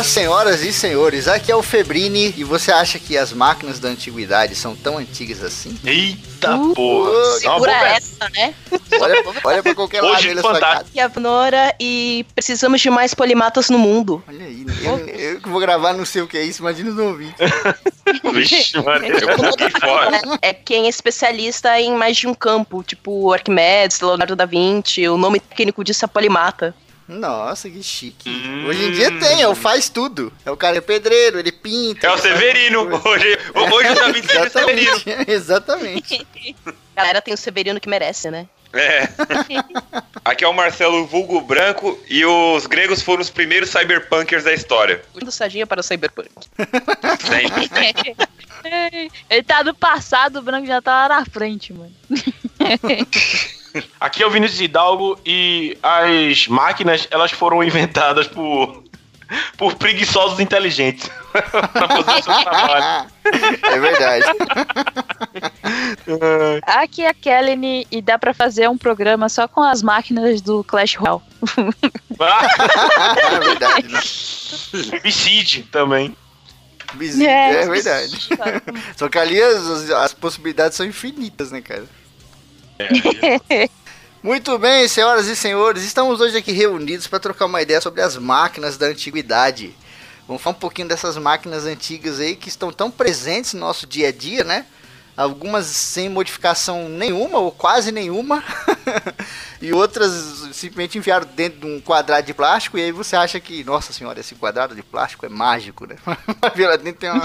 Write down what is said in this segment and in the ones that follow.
Olá, senhoras e senhores, aqui é o Febrini e você acha que as máquinas da antiguidade são tão antigas assim? Eita porra! É uma Segura essa, né? Olha, olha pra qualquer lado Hoje, fantástico. Aqui é a Nora e precisamos de mais polimatas no mundo. Olha aí, eu, eu que vou gravar não sei o que é isso, imagina os ouvintes. Vixe, mano, eu fora. É quem é especialista em mais de um campo, tipo Arquimedes, Leonardo da Vinci, o nome técnico disso é polimata. Nossa, que chique. Hum. Hoje em dia tem, é o faz tudo. É o cara é pedreiro, ele pinta. É o Severino. Hoje, hoje o Davi é o Severino. Exatamente. Galera, tem o Severino que merece, né? É. Aqui é o Marcelo Vulgo Branco e os gregos foram os primeiros cyberpunkers da história. Do Sadinha para o Cyberpunk. Sempre. Ele tá do passado, o branco já tá lá na frente, mano. Aqui é o Vinícius Hidalgo e as máquinas elas foram inventadas por por preguiçosos inteligentes pra fazer o seu trabalho. É verdade. Aqui é a Kelly e dá pra fazer um programa só com as máquinas do Clash Royale. Ah, É verdade. né? Bicide também. Bizarro, É, verdade. Só que ali as, as possibilidades são infinitas, né, cara? Muito bem, senhoras e senhores, estamos hoje aqui reunidos para trocar uma ideia sobre as máquinas da antiguidade. Vamos falar um pouquinho dessas máquinas antigas aí que estão tão presentes no nosso dia a dia, né? Algumas sem modificação nenhuma ou quase nenhuma, e outras simplesmente enviaram dentro de um quadrado de plástico. E aí você acha que, nossa senhora, esse quadrado de plástico é mágico, né? Mas lá dentro tem uma,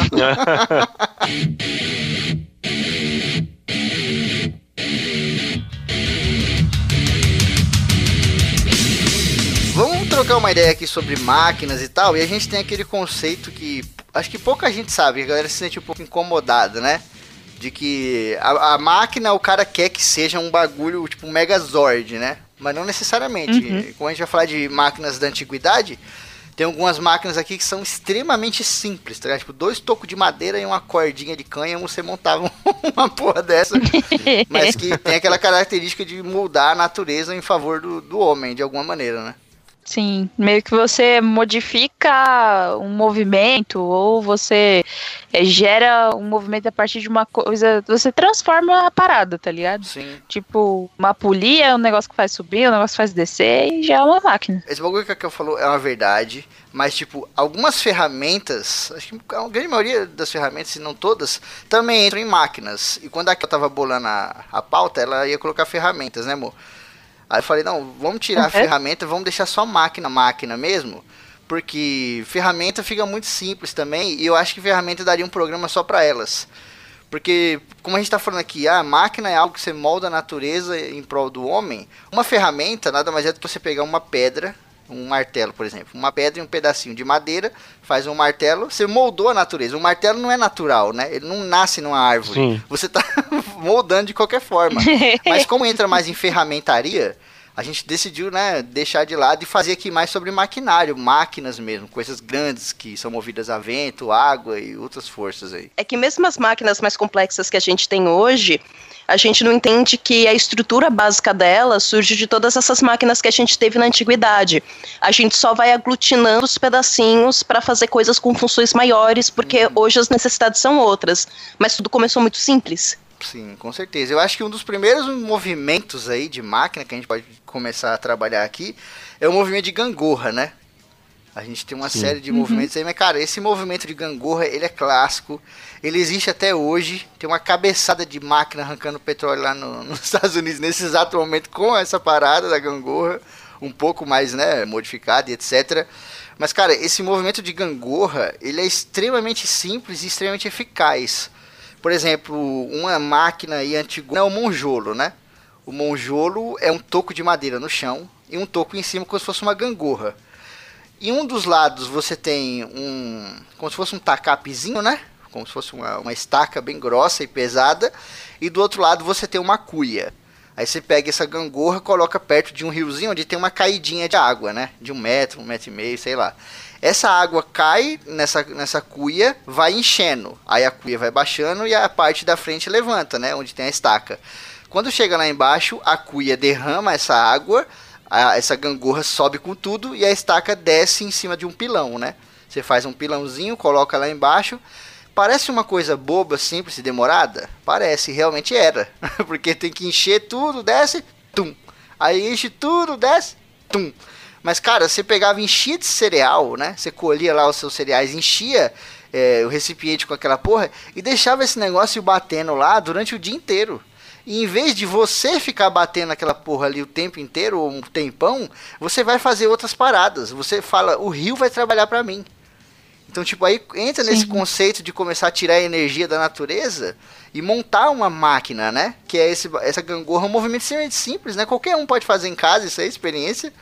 trocar uma ideia aqui sobre máquinas e tal, e a gente tem aquele conceito que acho que pouca gente sabe, a galera se sente um pouco incomodada, né? De que a, a máquina o cara quer que seja um bagulho tipo um Megazord, né? Mas não necessariamente. Como a gente vai falar de máquinas da antiguidade, tem algumas máquinas aqui que são extremamente simples, tá ligado? Tipo, dois tocos de madeira e uma cordinha de cânhamo, você montava uma porra dessa. mas que tem aquela característica de mudar a natureza em favor do, do homem, de alguma maneira, né? Sim, meio que você modifica um movimento ou você é, gera um movimento a partir de uma coisa. Você transforma a parada, tá ligado? Sim. Tipo, uma polia é um negócio que faz subir, um negócio que faz descer e já é uma máquina. Esse bagulho que a Kel falou é uma verdade, mas, tipo, algumas ferramentas, acho que a grande maioria das ferramentas, se não todas, também entram em máquinas. E quando a Kel tava bolando a, a pauta, ela ia colocar ferramentas, né, amor? Aí eu falei, não, vamos tirar a ferramenta, vamos deixar só máquina, máquina mesmo, porque ferramenta fica muito simples também, e eu acho que ferramenta daria um programa só para elas. Porque, como a gente está falando aqui, a máquina é algo que você molda a natureza em prol do homem. Uma ferramenta nada mais é do que você pegar uma pedra, um martelo, por exemplo. Uma pedra e um pedacinho de madeira, faz um martelo, você moldou a natureza. O martelo não é natural, né? Ele não nasce numa árvore. Sim. Você está moldando de qualquer forma. Mas como entra mais em ferramentaria, a gente decidiu, né, deixar de lado e fazer aqui mais sobre maquinário, máquinas mesmo, coisas grandes que são movidas a vento, água e outras forças aí. É que mesmo as máquinas mais complexas que a gente tem hoje, a gente não entende que a estrutura básica dela surge de todas essas máquinas que a gente teve na antiguidade. A gente só vai aglutinando os pedacinhos para fazer coisas com funções maiores, porque hoje as necessidades são outras. Mas tudo começou muito simples. Sim, com certeza. Eu acho que um dos primeiros movimentos aí de máquina que a gente pode começar a trabalhar aqui é o movimento de gangorra, né? A gente tem uma série de movimentos aí, mas cara, esse movimento de gangorra, ele é clássico, ele existe até hoje, tem uma cabeçada de máquina arrancando petróleo lá no- nos Estados Unidos nesse exato momento com essa parada da gangorra, um pouco mais, né, modificada e etc. Mas cara, esse movimento de gangorra, ele é extremamente simples e extremamente eficaz. Por exemplo, uma máquina aí antiga é o monjolo, né? O monjolo é um toco de madeira no chão e um toco em cima como se fosse uma gangorra. Em um dos lados você tem um. como se fosse um tacapezinho, né? Como se fosse uma, uma estaca bem grossa e pesada. E do outro lado você tem uma cuia. Aí você pega essa gangorra, coloca perto de um riozinho onde tem uma caidinha de água, né? De um metro, um metro e meio, sei lá. Essa água cai nessa, nessa cuia, vai enchendo. Aí a cuia vai baixando e a parte da frente levanta, né? Onde tem a estaca. Quando chega lá embaixo, a cuia derrama essa água, a, essa gangorra sobe com tudo e a estaca desce em cima de um pilão, né? Você faz um pilãozinho, coloca lá embaixo. Parece uma coisa boba, simples e demorada? Parece, realmente era. Porque tem que encher tudo, desce, tum. Aí enche tudo, desce, tum. Mas, cara, você pegava, enchia de cereal, né? Você colhia lá os seus cereais, enchia é, o recipiente com aquela porra e deixava esse negócio batendo lá durante o dia inteiro. E em vez de você ficar batendo aquela porra ali o tempo inteiro, ou um tempão, você vai fazer outras paradas. Você fala, o rio vai trabalhar para mim. Então, tipo, aí entra Sim. nesse conceito de começar a tirar a energia da natureza e montar uma máquina, né? Que é esse, essa gangorra, um movimento extremamente simples, né? Qualquer um pode fazer em casa, isso aí é experiência.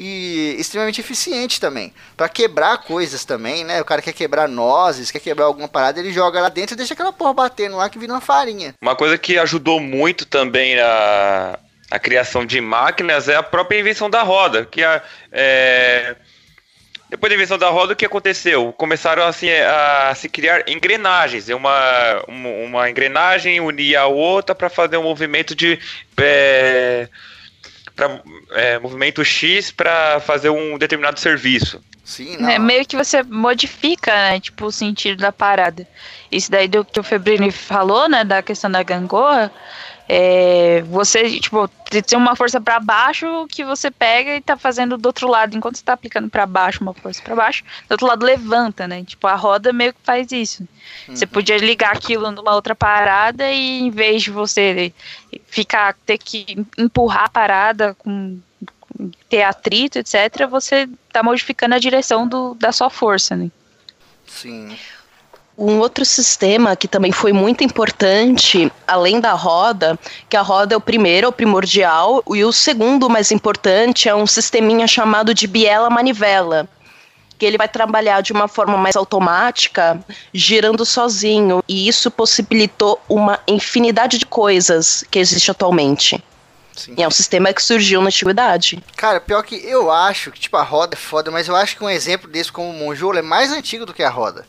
E extremamente eficiente também. para quebrar coisas também, né? O cara quer quebrar nozes, quer quebrar alguma parada, ele joga lá dentro e deixa aquela porra batendo lá que vira uma farinha. Uma coisa que ajudou muito também a, a criação de máquinas é a própria invenção da roda, que a, é depois da invenção da roda, o que aconteceu? Começaram assim, a se criar engrenagens. Uma, uma, uma engrenagem unia a outra para fazer um movimento de. É, pra, é, movimento X para fazer um determinado serviço. Sim, não. É, meio que você modifica, né, tipo, o sentido da parada. Isso daí do que o Febrini falou, né, da questão da gangorra, é, você, tipo, tem uma força para baixo que você pega e tá fazendo do outro lado, enquanto você tá aplicando para baixo uma força para baixo, do outro lado levanta, né? Tipo, a roda meio que faz isso. Uhum. Você podia ligar aquilo numa outra parada e em vez de você ficar, ter que empurrar a parada com ter atrito, etc., você tá modificando a direção do, da sua força, né? Sim. Um outro sistema que também foi muito importante, além da roda, que a roda é o primeiro, é o primordial, e o segundo mais importante é um sisteminha chamado de biela manivela, que ele vai trabalhar de uma forma mais automática, girando sozinho, e isso possibilitou uma infinidade de coisas que existe atualmente. Sim. E é um sistema que surgiu na antiguidade. Cara, pior que eu acho que, tipo, a roda é foda, mas eu acho que um exemplo desse como o Monjolo é mais antigo do que a roda.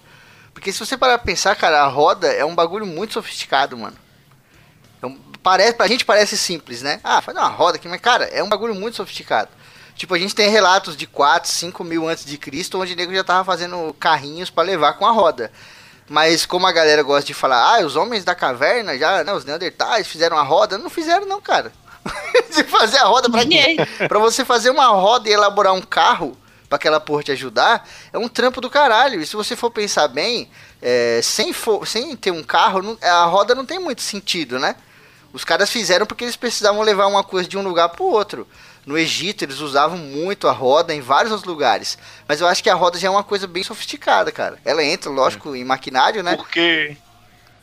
Porque se você parar pra pensar, cara, a roda é um bagulho muito sofisticado, mano. Então, parece, pra gente parece simples, né? Ah, faz uma roda aqui, mas, cara, é um bagulho muito sofisticado. Tipo, a gente tem relatos de 4, 5 mil antes de Cristo, onde o nego já tava fazendo carrinhos para levar com a roda. Mas como a galera gosta de falar, ah, os homens da caverna já, né, os neandertais fizeram a roda, não fizeram não, cara. de fazer a roda pra quê? pra você fazer uma roda e elaborar um carro, para aquela porra te ajudar, é um trampo do caralho. E se você for pensar bem, é, sem, for, sem ter um carro, não, a roda não tem muito sentido, né? Os caras fizeram porque eles precisavam levar uma coisa de um lugar para o outro. No Egito eles usavam muito a roda em vários outros lugares. Mas eu acho que a roda já é uma coisa bem sofisticada, cara. Ela entra, lógico, em maquinário, né? Porque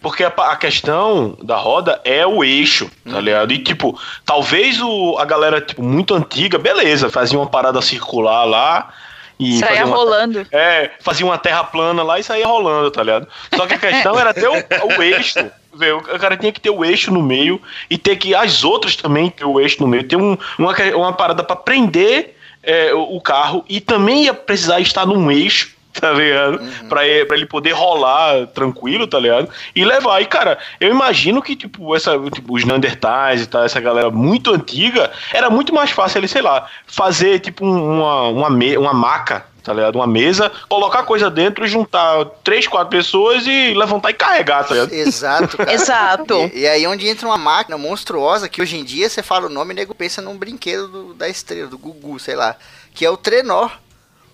porque a, a, questão da roda é o eixo, tá ligado? E, tipo, talvez o, a galera, tipo, muito antiga, beleza, fazia uma parada circular lá. E saía uma, rolando. É, fazia uma terra plana lá e saía rolando, tá ligado? Só que a questão era ter o, o eixo. Véio, o cara tinha que ter o eixo no meio e ter que as outras também ter o eixo no meio. Ter um, uma, uma parada para prender é, o, o carro e também ia precisar estar num eixo tá ligado? Uhum. Pra, ele, pra ele poder rolar tranquilo, tá ligado? E levar. E, cara, eu imagino que, tipo, essa, tipo, os Neandertais e tal, essa galera muito antiga, era muito mais fácil ele, sei lá, fazer, tipo, uma, uma, me, uma maca, tá ligado? Uma mesa, colocar coisa dentro, juntar três, quatro pessoas e levantar e carregar, tá ligado? Exato, cara. Exato. E, e, aí onde entra uma máquina monstruosa que hoje em dia você fala o nome e nego pensa num brinquedo do, da estrela, do Gugu, sei lá, que é o trenó.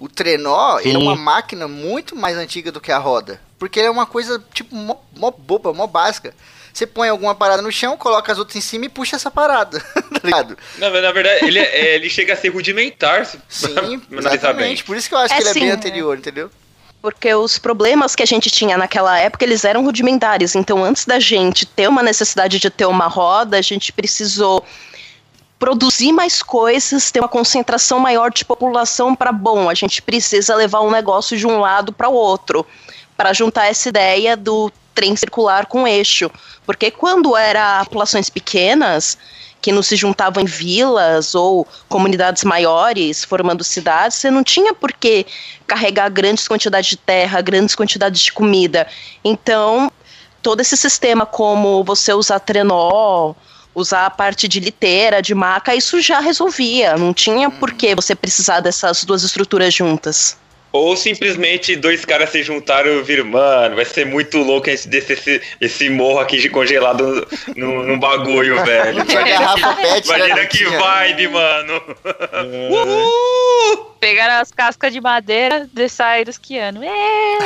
O trenó é uma máquina muito mais antiga do que a roda. Porque ele é uma coisa, tipo, mó, mó boba, mó básica. Você põe alguma parada no chão, coloca as outras em cima e puxa essa parada, tá ligado? Na, na verdade, ele, é, ele chega a ser rudimentar. Sim, exatamente. Por isso que eu acho é que ele é bem anterior, entendeu? Porque os problemas que a gente tinha naquela época, eles eram rudimentares. Então, antes da gente ter uma necessidade de ter uma roda, a gente precisou produzir mais coisas, ter uma concentração maior de população para bom, a gente precisa levar um negócio de um lado para o outro, para juntar essa ideia do trem circular com eixo, porque quando era populações pequenas que não se juntavam em vilas ou comunidades maiores, formando cidades, você não tinha por que carregar grandes quantidades de terra, grandes quantidades de comida. Então, todo esse sistema, como você usar trenó, usar a parte de liteira, de maca, isso já resolvia. Não tinha por que você precisar dessas duas estruturas juntas. Ou simplesmente dois caras se juntaram e viram, mano, vai ser muito louco a gente descer esse, esse morro aqui de congelado num, num bagulho, velho. Pet, né? Imagina Não que vibe, mano. É. Uhul! Pegaram as cascas de madeira e saíram esquiando. É!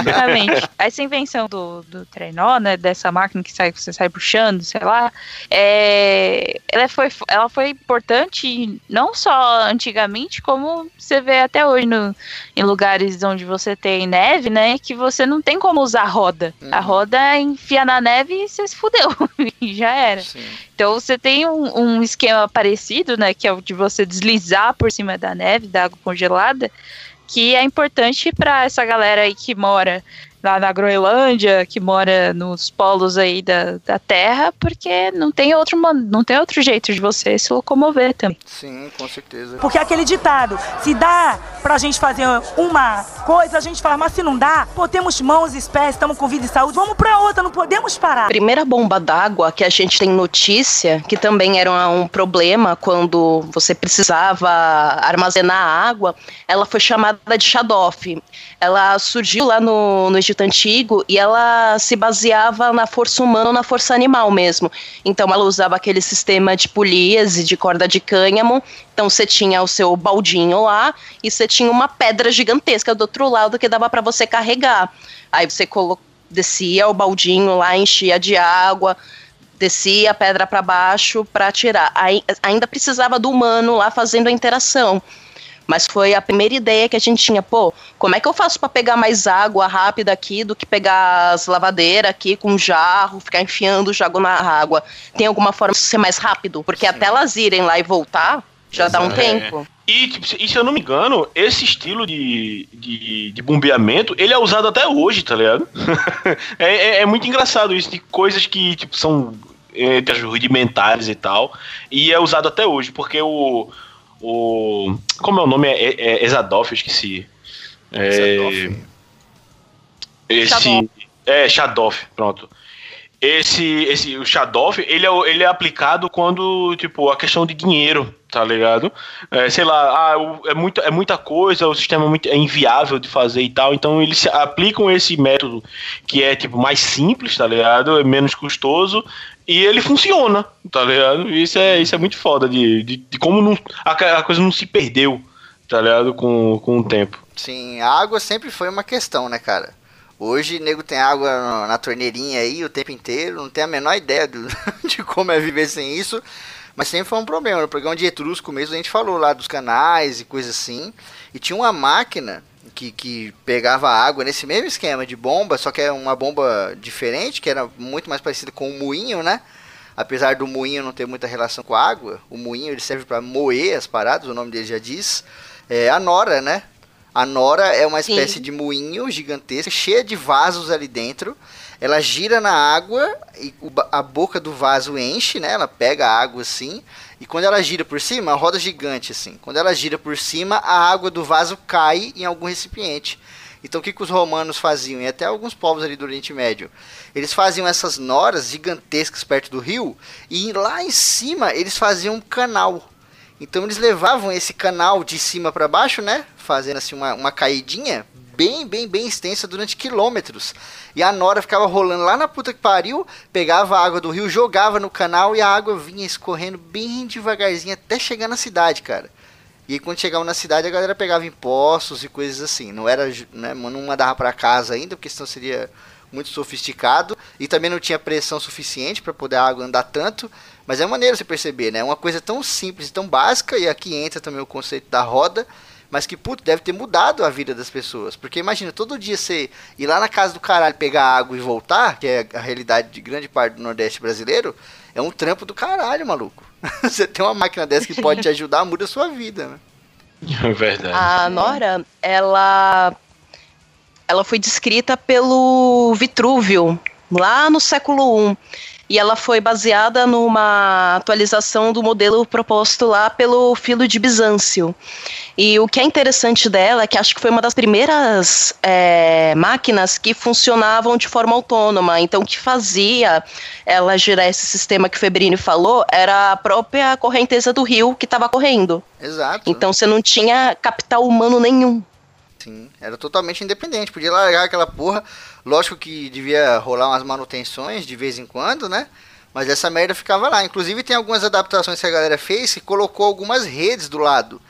Exatamente. Essa invenção do, do trenó, né? Dessa máquina que sai, você sai puxando, sei lá, é, ela, foi, ela foi importante não só antigamente, como você vê até hoje no, em lugares onde você tem neve, né? Que você não tem como usar roda. A Uhum. roda enfia na neve e você se fudeu. e já era. Sim. Então você tem um, um esquema parecido, né? Que é o de você deslizar por cima da neve, da água congelada, que é importante para essa galera aí que mora lá na Groenlândia, que mora nos polos aí da, da Terra, porque não tem outro não tem outro jeito de você se locomover também. Sim, com certeza. Porque é aquele ditado, se dá pra gente fazer uma coisa, a gente fala, mas se não dá, pô, temos mãos e pés, estamos com vida e saúde, vamos pra outra, não podemos parar. A primeira bomba d'água que a gente tem notícia, que também era um problema quando você precisava armazenar água, ela foi chamada de Shadoff. Ela surgiu lá no, no Egito Antigo e ela se baseava na força humana ou na força animal mesmo. Então ela usava aquele sistema de polias e de corda de cânhamo. Então você tinha o seu baldinho lá e você tinha uma pedra gigantesca do outro lado que dava para você carregar. Aí você descia o baldinho lá, enchia de água, descia a pedra para baixo para tirar. Aí, ainda precisava do humano lá fazendo a interação. Mas foi a primeira ideia que a gente tinha, pô, como é que eu faço para pegar mais água rápida aqui do que pegar as lavadeiras aqui com jarro, ficar enfiando o jarro na água? Tem alguma forma de ser mais rápido? Porque até elas irem lá e voltar, já dá um É. tempo. E, tipo, se- e se eu não me engano, esse estilo de, de, de bombeamento, ele é usado até hoje, tá ligado? é, é, é muito engraçado isso, de coisas que, tipo, são é, rudimentares e tal, e é usado até hoje, porque o... o como é o nome? É, é, é Exadoff, eu esqueci. É, esse... Shadoff. É, Shadoff, pronto. Esse, esse, o Shadoff, ele é, ele é aplicado quando, tipo, a questão de dinheiro, tá ligado? É, sei lá, ah, o- é, muito, é muita coisa, o sistema é, muito, é inviável de fazer e tal, então eles aplicam esse método que é, tipo, mais simples, tá ligado? É menos custoso e ele funciona, tá ligado? Isso é, isso é muito foda de, de, de como não, a, a coisa não se perdeu, tá ligado? Com, com o tempo. Sim, a água sempre foi uma questão, né, cara? Hoje, nego tem água na- na torneirinha aí o tempo inteiro, não tem a menor ideia do- de como é viver sem isso, mas sempre foi um problema. No programa de Etrusco mesmo, a gente falou lá dos canais e coisa assim, e tinha uma máquina que, que pegava água nesse mesmo esquema de bomba, só que é uma bomba diferente, que era muito mais parecida com um moinho, né? Apesar do moinho não ter muita relação com a água, o moinho ele serve para moer as paradas, o nome dele já diz. É a nora, né? A nora é uma Sim. espécie de moinho gigantesco, cheia de vasos ali dentro. Ela gira na água e a boca do vaso enche, né? Ela pega a água assim. E quando ela gira por cima, a roda gigante assim. Quando ela gira por cima, a água do vaso cai em algum recipiente. Então o que, que os romanos faziam? E até alguns povos ali do Oriente Médio. Eles faziam essas noras gigantescas perto do rio. E lá em cima eles faziam um canal. Então eles levavam esse canal de cima para baixo, né? Fazendo assim uma, uma caidinha bem, bem, bem extensa durante quilômetros. E a Nora ficava rolando lá na puta que pariu, pegava a água do rio, jogava no canal e a água vinha escorrendo bem devagarzinho até chegar na cidade, cara. E aí, quando chegava na cidade, a galera pegava impostos e coisas assim. Não era, né, não mandava para casa ainda, porque senão seria muito sofisticado. E também não tinha pressão suficiente para poder a água andar tanto. Mas é maneiro você perceber, né? Uma coisa tão simples tão básica. E aqui entra também o conceito da roda. Mas que, puto, deve ter mudado a vida das pessoas. Porque imagina, todo dia você ir lá na casa do caralho pegar água e voltar, que é a realidade de grande parte do Nordeste brasileiro, é um trampo do caralho, maluco. você tem uma máquina dessa que pode te ajudar, muda a sua vida, né? É verdade. A Nora, ela ela foi descrita pelo Vitrúvio lá no século I. e ela foi baseada numa atualização do modelo proposto lá pelo Filo de Bizâncio. E o que é interessante dela é que acho que foi uma das primeiras é, máquinas que funcionavam de forma autônoma. Então, o que fazia ela girar esse sistema que o Febrini falou era a própria correnteza do rio que estava correndo. Exato. Então, você não tinha capital humano nenhum. Sim, era totalmente independente. Podia largar aquela porra. Lógico que devia rolar umas manutenções de vez em quando, né? Mas essa merda ficava lá. Inclusive tem algumas adaptações que a galera fez que colocou algumas redes do lado.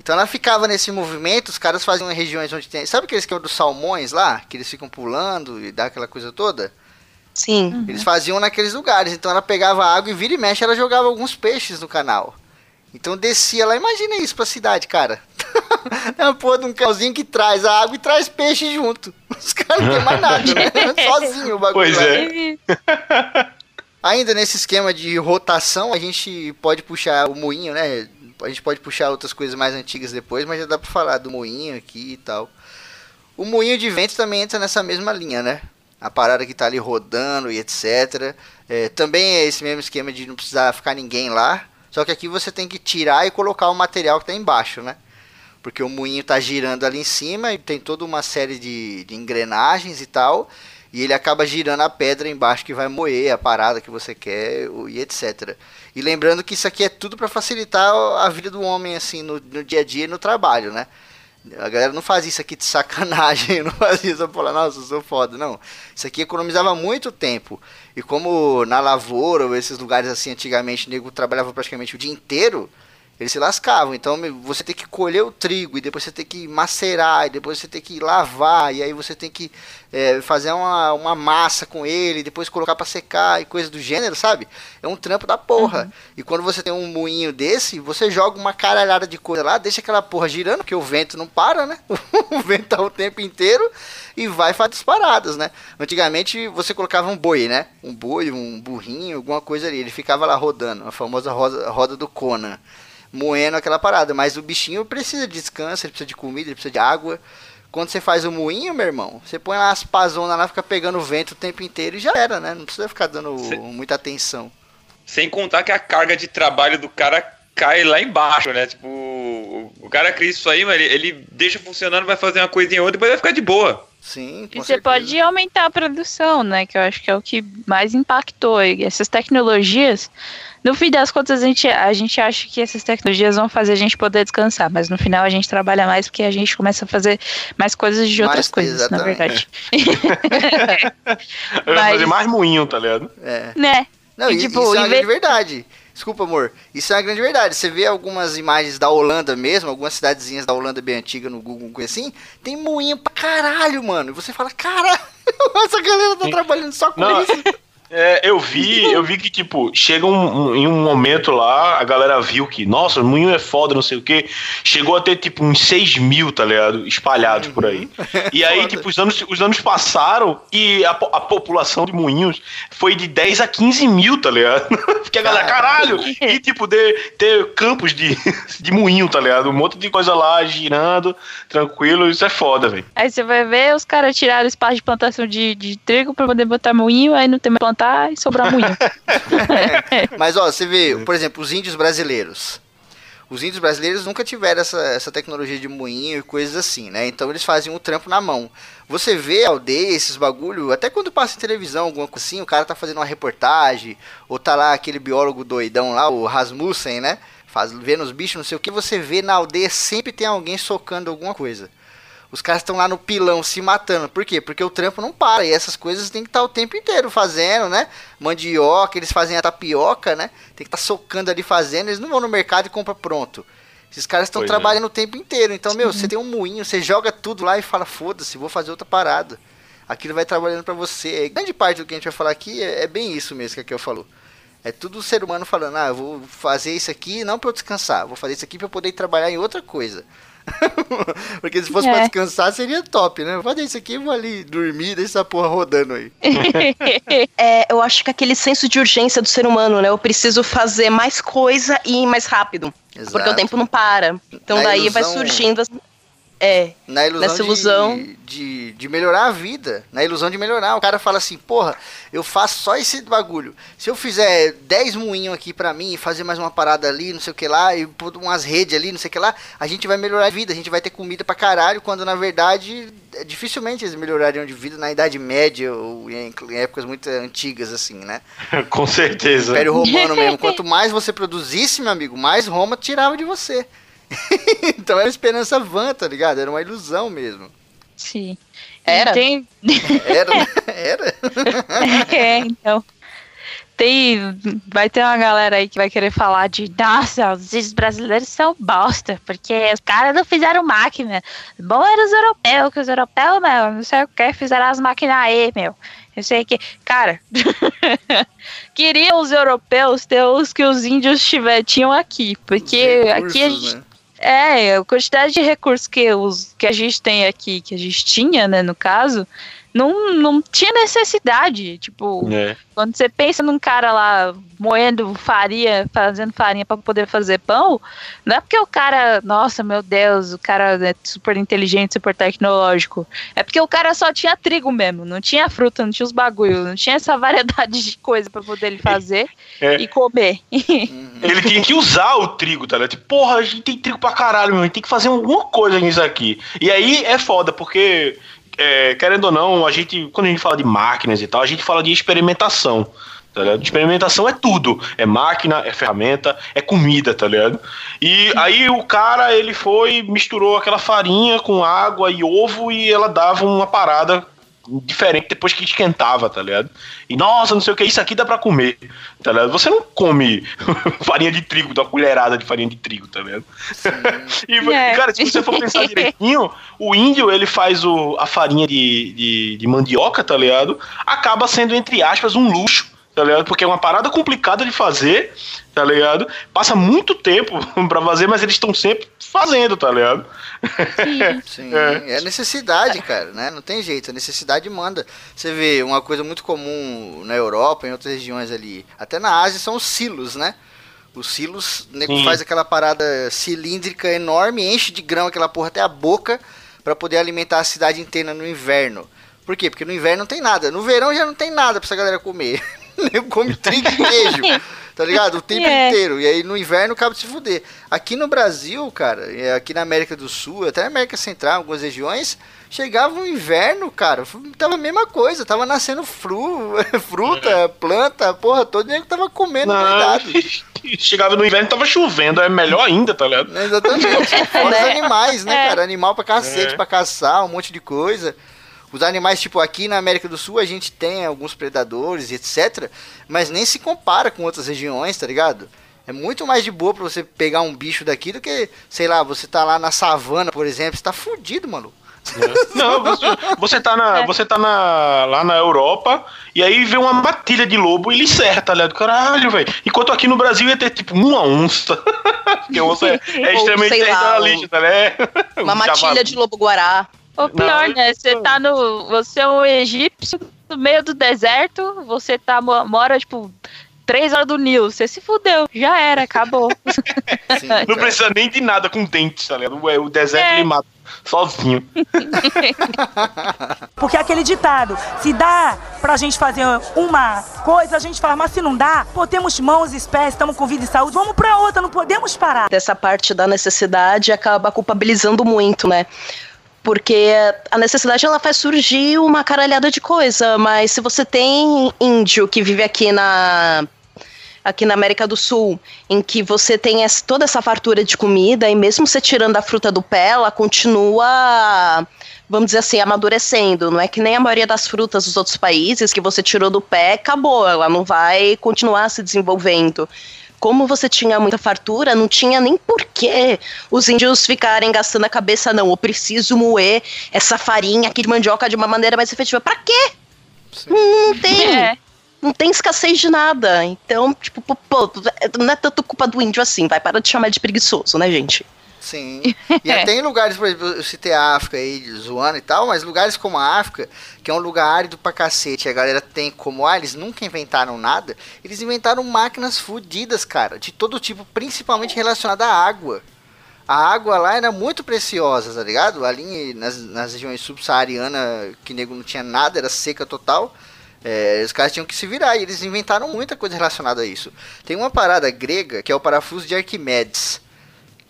Então ela ficava nesse movimento, os caras faziam em regiões onde tem. Sabe aquele esquema dos salmões lá? Que eles ficam pulando e dá aquela coisa toda? Sim. Eles faziam naqueles lugares. Então ela pegava água e vira e mexe, ela jogava alguns peixes no canal. Então descia lá, imagina isso pra cidade, cara. é uma porra de um carrozinho que traz a água e traz peixe junto. Os caras não tem mais nada, né? Sozinho o bagulho. Pois lá. é. Ainda nesse esquema de rotação, a gente pode puxar o moinho, né? A gente pode puxar outras coisas mais antigas depois, mas já dá pra falar do moinho aqui e tal. O moinho de vento também entra nessa mesma linha, né? A parada que tá ali rodando e etc. É, também é esse mesmo esquema de não precisar ficar ninguém lá. Só que aqui você tem que tirar e colocar o material que tá embaixo, né? Porque o moinho tá girando ali em cima e tem toda uma série de, de engrenagens e tal. E ele acaba girando a pedra embaixo que vai moer a parada que você quer e etc. E lembrando que isso aqui é tudo para facilitar a vida do homem assim no, no, dia a dia e no trabalho, né? A galera não fazia isso aqui de sacanagem, não fazia isso pra falar, nossa, sou foda, não. Isso aqui economizava muito tempo. E como na lavoura ou esses lugares assim, antigamente, o nego trabalhava praticamente o dia inteiro, eles se lascavam. Então você tem que colher o trigo, e depois você tem que macerar, e depois você tem que lavar, e aí você tem que é, fazer uma, uma massa com ele, depois colocar para secar e coisa do gênero, sabe? É um trampo da porra. Uhum. E quando você tem um moinho desse, você joga uma caralhada de coisa lá, deixa aquela porra girando, porque o vento não para, né? o vento tá o tempo inteiro e vai fazer as paradas, né? Antigamente você colocava um boi, né? Um boi, um burrinho, alguma coisa ali. Ele ficava lá rodando, a famosa roda, roda do Conan moendo aquela parada. Mas o bichinho precisa de descanso, ele precisa de comida, ele precisa de água. Quando você faz o moinho, meu irmão, você põe umas pazonas lá, fica pegando vento o tempo inteiro e já era, né? Não precisa ficar dando muita atenção. Sem contar que a carga de trabalho do cara cai lá embaixo, né? Tipo, o cara cria isso aí, mas ele, ele deixa funcionando, vai fazer uma coisinha outra, depois vai ficar de boa. Sim, E você pode aumentar a produção, né? Que eu acho que é o que mais impactou. E essas tecnologias, no fim das contas, a gente, a gente acha que essas tecnologias vão fazer a gente poder descansar, mas no final a gente trabalha mais porque a gente começa a fazer mais coisas de outras Mais, coisas, exatamente. na verdade. Ia Mas- fazer mais moinho, tá ligado? É. né? Não, E, tipo, isso é grande verdade. Desculpa, amor. Isso é uma grande verdade. Você vê algumas imagens da Holanda mesmo, algumas cidadezinhas da Holanda bem antiga no Google, coisa assim, tem moinho pra caralho, mano. E você fala, caralho, essa galera tá trabalhando só com Não, isso. É, eu vi, eu vi que, tipo, chega um, um- em um momento lá, a galera viu que, nossa, o moinho é foda, não sei o quê. Chegou a ter, tipo, uns 6 mil, tá ligado? Espalhados por aí. E aí, tipo, os anos, os anos passaram e a, a população de moinhos foi de 10 a 15 mil, tá ligado? Porque a galera, caralho! E, tipo, de, ter campos de, de moinho, tá ligado? Um monte de coisa lá girando, tranquilo, isso é foda, velho. Aí você vai ver, os caras tiraram espaço de plantação de, de trigo pra poder botar moinho, aí não tem mais plantar e sobrar moinho. Mas, ó, você vê, por exemplo, os índios brasileiros. Os índios brasileiros nunca tiveram essa, essa tecnologia de moinho e coisas assim, né? Então eles faziam o trampo na mão. Você vê a aldeia, esses bagulho, até quando passa em televisão, alguma coisa assim, o cara tá fazendo uma reportagem, ou tá lá aquele biólogo doidão lá, o Rasmussen, né? Faz, vendo os bichos, não sei o que, você vê na aldeia sempre tem alguém socando alguma coisa. Os caras estão lá no pilão se matando. Por quê? Porque o trampo não para. E essas coisas tem que estar o tempo inteiro fazendo, né? Mandioca, eles fazem a tapioca, né? Tem que estar socando ali fazendo. Eles não vão no mercado e compram pronto. Esses caras estão é. trabalhando o tempo inteiro. Então, meu, você tem um moinho, você joga tudo lá e fala, foda-se, vou fazer outra parada. Aquilo vai trabalhando pra você. E grande parte do que a gente vai falar aqui é, é bem isso mesmo que a Kel falou. É tudo o ser humano falando, ah, eu vou fazer isso aqui não pra eu descansar, vou fazer isso aqui pra eu poder trabalhar em outra coisa. Porque se fosse pra É. descansar seria top, né? Fazer isso aqui, vou ali dormir, deixa essa porra rodando aí. É, eu acho que aquele senso de urgência do ser humano, né? Eu preciso fazer mais coisa e ir mais rápido. Porque o Exato. tempo não para. Então A daí vai ilusão- surgindo. as- É. Na ilusão, Nessa ilusão. De, de, de melhorar a vida. Na ilusão de melhorar. O cara fala assim, porra, eu faço só esse bagulho. Se eu fizer 10 moinhos aqui pra mim e fazer mais uma parada ali, não sei o que lá, e pôr umas redes ali, não sei o que lá, a gente vai melhorar a vida, a gente vai ter comida pra caralho, quando na verdade, é, dificilmente eles melhorariam de vida na Idade Média ou em, em épocas muito antigas, assim, né? Com certeza. Império Romano mesmo. Quanto mais você produzisse, meu amigo, mais Roma tirava de você. então era uma esperança vã, tá ligado? Era uma ilusão mesmo. Sim. Era? Tem, Era, né? era. é, então. Tem, vai ter uma galera aí que vai querer falar de nossa, os índios brasileiros são bosta, porque os caras não fizeram máquina. Bom eram os europeus, que os europeus, meu, não sei o que, fizeram as máquinas aí, meu. Eu sei que. Cara, queriam os europeus ter os que os índios tiver, tinham aqui. Porque aqui a Recursos, gente. né? É, a quantidade de recursos que, os, que a gente tem aqui, que a gente tinha, né, no caso, não, não tinha necessidade. Tipo, É. quando você pensa num cara lá moendo farinha, fazendo farinha para poder fazer pão, não é porque o cara, nossa, meu Deus, o cara é super inteligente, super tecnológico. É porque o cara só tinha trigo mesmo, não tinha fruta, não tinha os bagulho, não tinha essa variedade de coisa para poder ele fazer É. e comer. Ele tinha que usar o trigo, tá ligado? Tipo, porra, a gente tem trigo pra caralho, meu. A gente tem que fazer alguma coisa nisso aqui. E aí é foda, porque, é, querendo ou não, a gente, quando a gente fala de máquinas e tal, a gente fala de experimentação. Tá ligado? Experimentação é tudo. É máquina, é ferramenta, é comida, tá ligado? E aí o cara, ele foi, misturou aquela farinha com água e ovo e ela dava uma parada diferente depois que esquentava, tá ligado? E nossa, não sei o que, isso aqui dá pra comer, tá ligado? Você não come farinha de trigo, da colherada de farinha de trigo, tá ligado? e, É. cara, se você for pensar direitinho, o índio, ele faz o, a farinha de, de, de mandioca, tá ligado? Acaba sendo, entre aspas, um luxo, tá ligado? Porque é uma parada complicada de fazer, tá ligado? Passa muito tempo pra fazer, mas eles estão sempre fazendo, tá ligado? Sim, É. é. necessidade, cara, né? Não tem jeito, a necessidade manda. Você vê uma coisa muito comum na Europa, em outras regiões ali, até na Ásia, são os silos, né? Os silos, o nego Sim. faz aquela parada cilíndrica enorme, enche de grão aquela porra até a boca pra poder alimentar a cidade inteira no inverno. Por quê? Porque no inverno não tem nada. No verão já não tem nada pra essa galera comer. Nego come trigo e queijo. Tá ligado? O tempo É. inteiro. E aí no inverno acaba de se fuder. Aqui no Brasil, cara, e aqui na América do Sul, até na América Central, algumas regiões, chegava o inverno, cara, tava a mesma coisa, tava nascendo fru, fruta, planta, porra, todo mundo tava comendo verdade. chegava no inverno tava chovendo, é melhor ainda, tá ligado? Né, Exatamente. Fora os animais, né, É. cara? Animal pra cacete, É. pra caçar, um monte de coisa. Os animais, tipo, aqui na América do Sul a gente tem alguns predadores, etc. Mas nem se compara com outras regiões, tá ligado? É muito mais de boa pra você pegar um bicho daqui do que, sei lá, você tá lá na savana, por exemplo, você tá fudido, mano. Não, você, você tá, na, É. você tá na, lá na Europa e aí vê uma matilha de lobo e ele serra, tá ligado? Caralho, velho. Enquanto aqui no Brasil ia ter tipo uma onça. Porque onça é, é Ou, extremamente territorialista, tá né? Uma Um matilha javali. de lobo-guará. O pior, Não, né? Você tá no. Você é um egípcio no meio do deserto, você tá, mo- mora, tipo, três horas do Nilo. Você se fudeu, já era, acabou. Sim, Não precisa nem de nada com dentes, tá ligado? O- O deserto É. ele mata sozinho. Porque é aquele ditado, se dá pra gente fazer uma coisa, a gente faz, mas se não dá, pô, temos mãos e pés, estamos com vida e saúde, vamos pra outra, não podemos parar. Dessa parte da necessidade acaba culpabilizando muito, né? Porque a necessidade ela faz surgir uma caralhada de coisa, mas se você tem índio que vive aqui na aqui na América do Sul, em que você tem essa- toda essa fartura de comida e mesmo você tirando a fruta do pé, ela continua, vamos dizer assim, amadurecendo. Não é que nem a maioria das frutas dos outros países que você tirou do pé, acabou, ela não vai continuar se desenvolvendo. Como você tinha muita fartura, não tinha nem porquê os índios ficarem gastando a cabeça, não. Eu preciso moer essa farinha aqui de mandioca de uma maneira mais efetiva. Pra quê? Sim. Não, não tem. É. Não tem escassez de nada. Então, tipo, pô, pô, não é tanto culpa do índio assim. Vai parar de chamar de preguiçoso, né, gente? Sim. E até em lugares, por exemplo, eu citei a África aí, zoando e tal, mas lugares como a África, que é um lugar árido pra cacete, a galera tem como, ah, eles nunca inventaram nada, eles inventaram máquinas fodidas, cara, de todo tipo, principalmente relacionada à água. a água lá era muito preciosa, tá ligado? Ali nas, nas regiões subsaarianas, que nego não tinha nada, era seca total. É, os caras tinham que se virar e eles inventaram muita coisa relacionada a isso. Tem uma parada grega que é o parafuso de Arquimedes,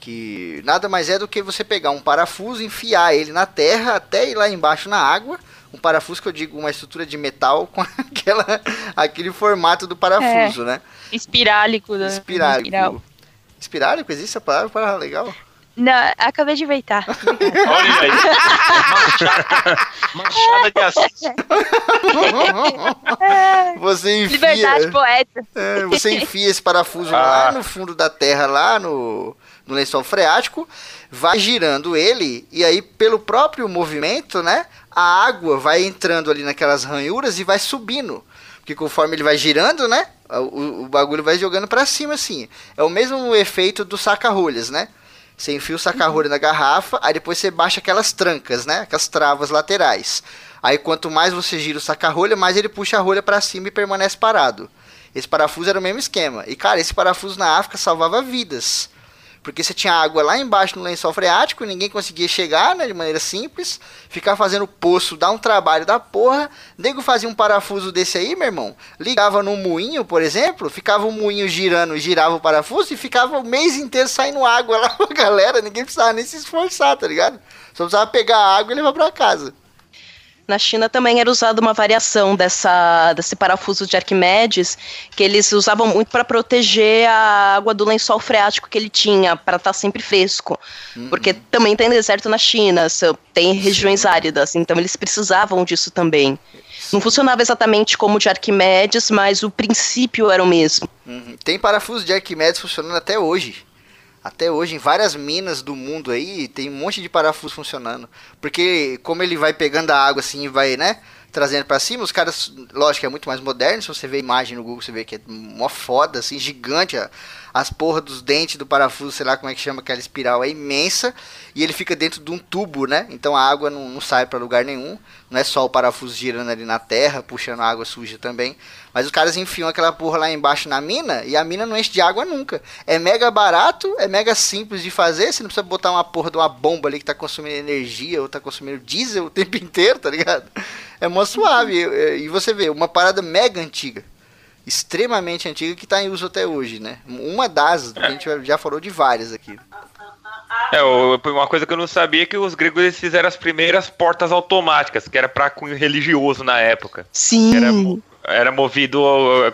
que nada mais é do que você pegar um parafuso, enfiar ele na terra até ir lá embaixo na água. Um parafuso que eu digo uma estrutura de metal com aquela, aquele formato do parafuso, é, né? Espirálico. Da, espirálico. Espiral. Espirálico? Existe essa palavra? Palavra legal? Não, acabei de inventar. Olha aí. Machada, machada de Assis. Você enfia. Liberdade poeta. É, você enfia esse parafuso ah. lá no fundo da terra, lá no, no lençol freático, vai girando ele, e aí, pelo próprio movimento, né? A água vai entrando ali naquelas ranhuras e vai subindo. Porque conforme ele vai girando, né? O, o bagulho vai jogando para cima assim. É o mesmo efeito do saca-rolhas, né? Você enfia o saca-rolha na garrafa, aí depois você baixa aquelas trancas, né? Aquelas travas laterais. Aí quanto mais você gira o saca-rolha, mais ele puxa a rolha para cima e permanece parado. Esse parafuso era o mesmo esquema. E cara, esse parafuso na África salvava vidas. Porque você tinha água lá embaixo no lençol freático, ninguém conseguia chegar, né, de maneira simples. Ficar fazendo poço dá um trabalho da porra. Nego fazia um parafuso desse aí, meu irmão. Ligava no moinho, por exemplo, ficava o moinho girando girava o parafuso e ficava o mês inteiro saindo água lá pra galera. Ninguém precisava nem se esforçar, tá ligado? Só precisava pegar a água e levar pra casa. Na China também era usada uma variação dessa, desse parafuso de Arquimedes, que eles usavam muito para proteger a água do lençol freático que ele tinha, para estar tá sempre fresco. Uhum. Porque também tem deserto na China, tem regiões Sim. áridas, então eles precisavam disso também. Não funcionava exatamente como o de Arquimedes, mas o princípio era o mesmo. Uhum. Tem parafuso de Arquimedes funcionando até hoje. Até hoje, em várias minas do mundo aí, tem um monte de parafuso funcionando. Porque como ele vai pegando a água assim e vai, né? Trazendo para cima, os caras, lógico, é muito mais moderno. Se você vê a imagem no Google, você vê que é mó foda, assim, gigante. As porras dos dentes do parafuso, sei lá como é que chama aquela espiral, é imensa. E ele fica dentro de um tubo, né? Então a água não, não sai para lugar nenhum. Não é só o parafuso girando ali na terra, puxando água suja também. Mas os caras enfiam aquela porra lá embaixo na mina e a mina não enche de água nunca. É mega barato, é mega simples de fazer. Você não precisa botar uma porra de uma bomba ali que tá consumindo energia ou tá consumindo diesel o tempo inteiro, tá ligado? É mó suave. E você vê, uma parada mega antiga. Extremamente antiga que tá em uso até hoje, né? Uma das, a gente já falou de várias aqui. É, uma coisa que eu não sabia é que os gregos eles fizeram as primeiras portas automáticas, que era para cunho religioso na época. Sim. Era, era movido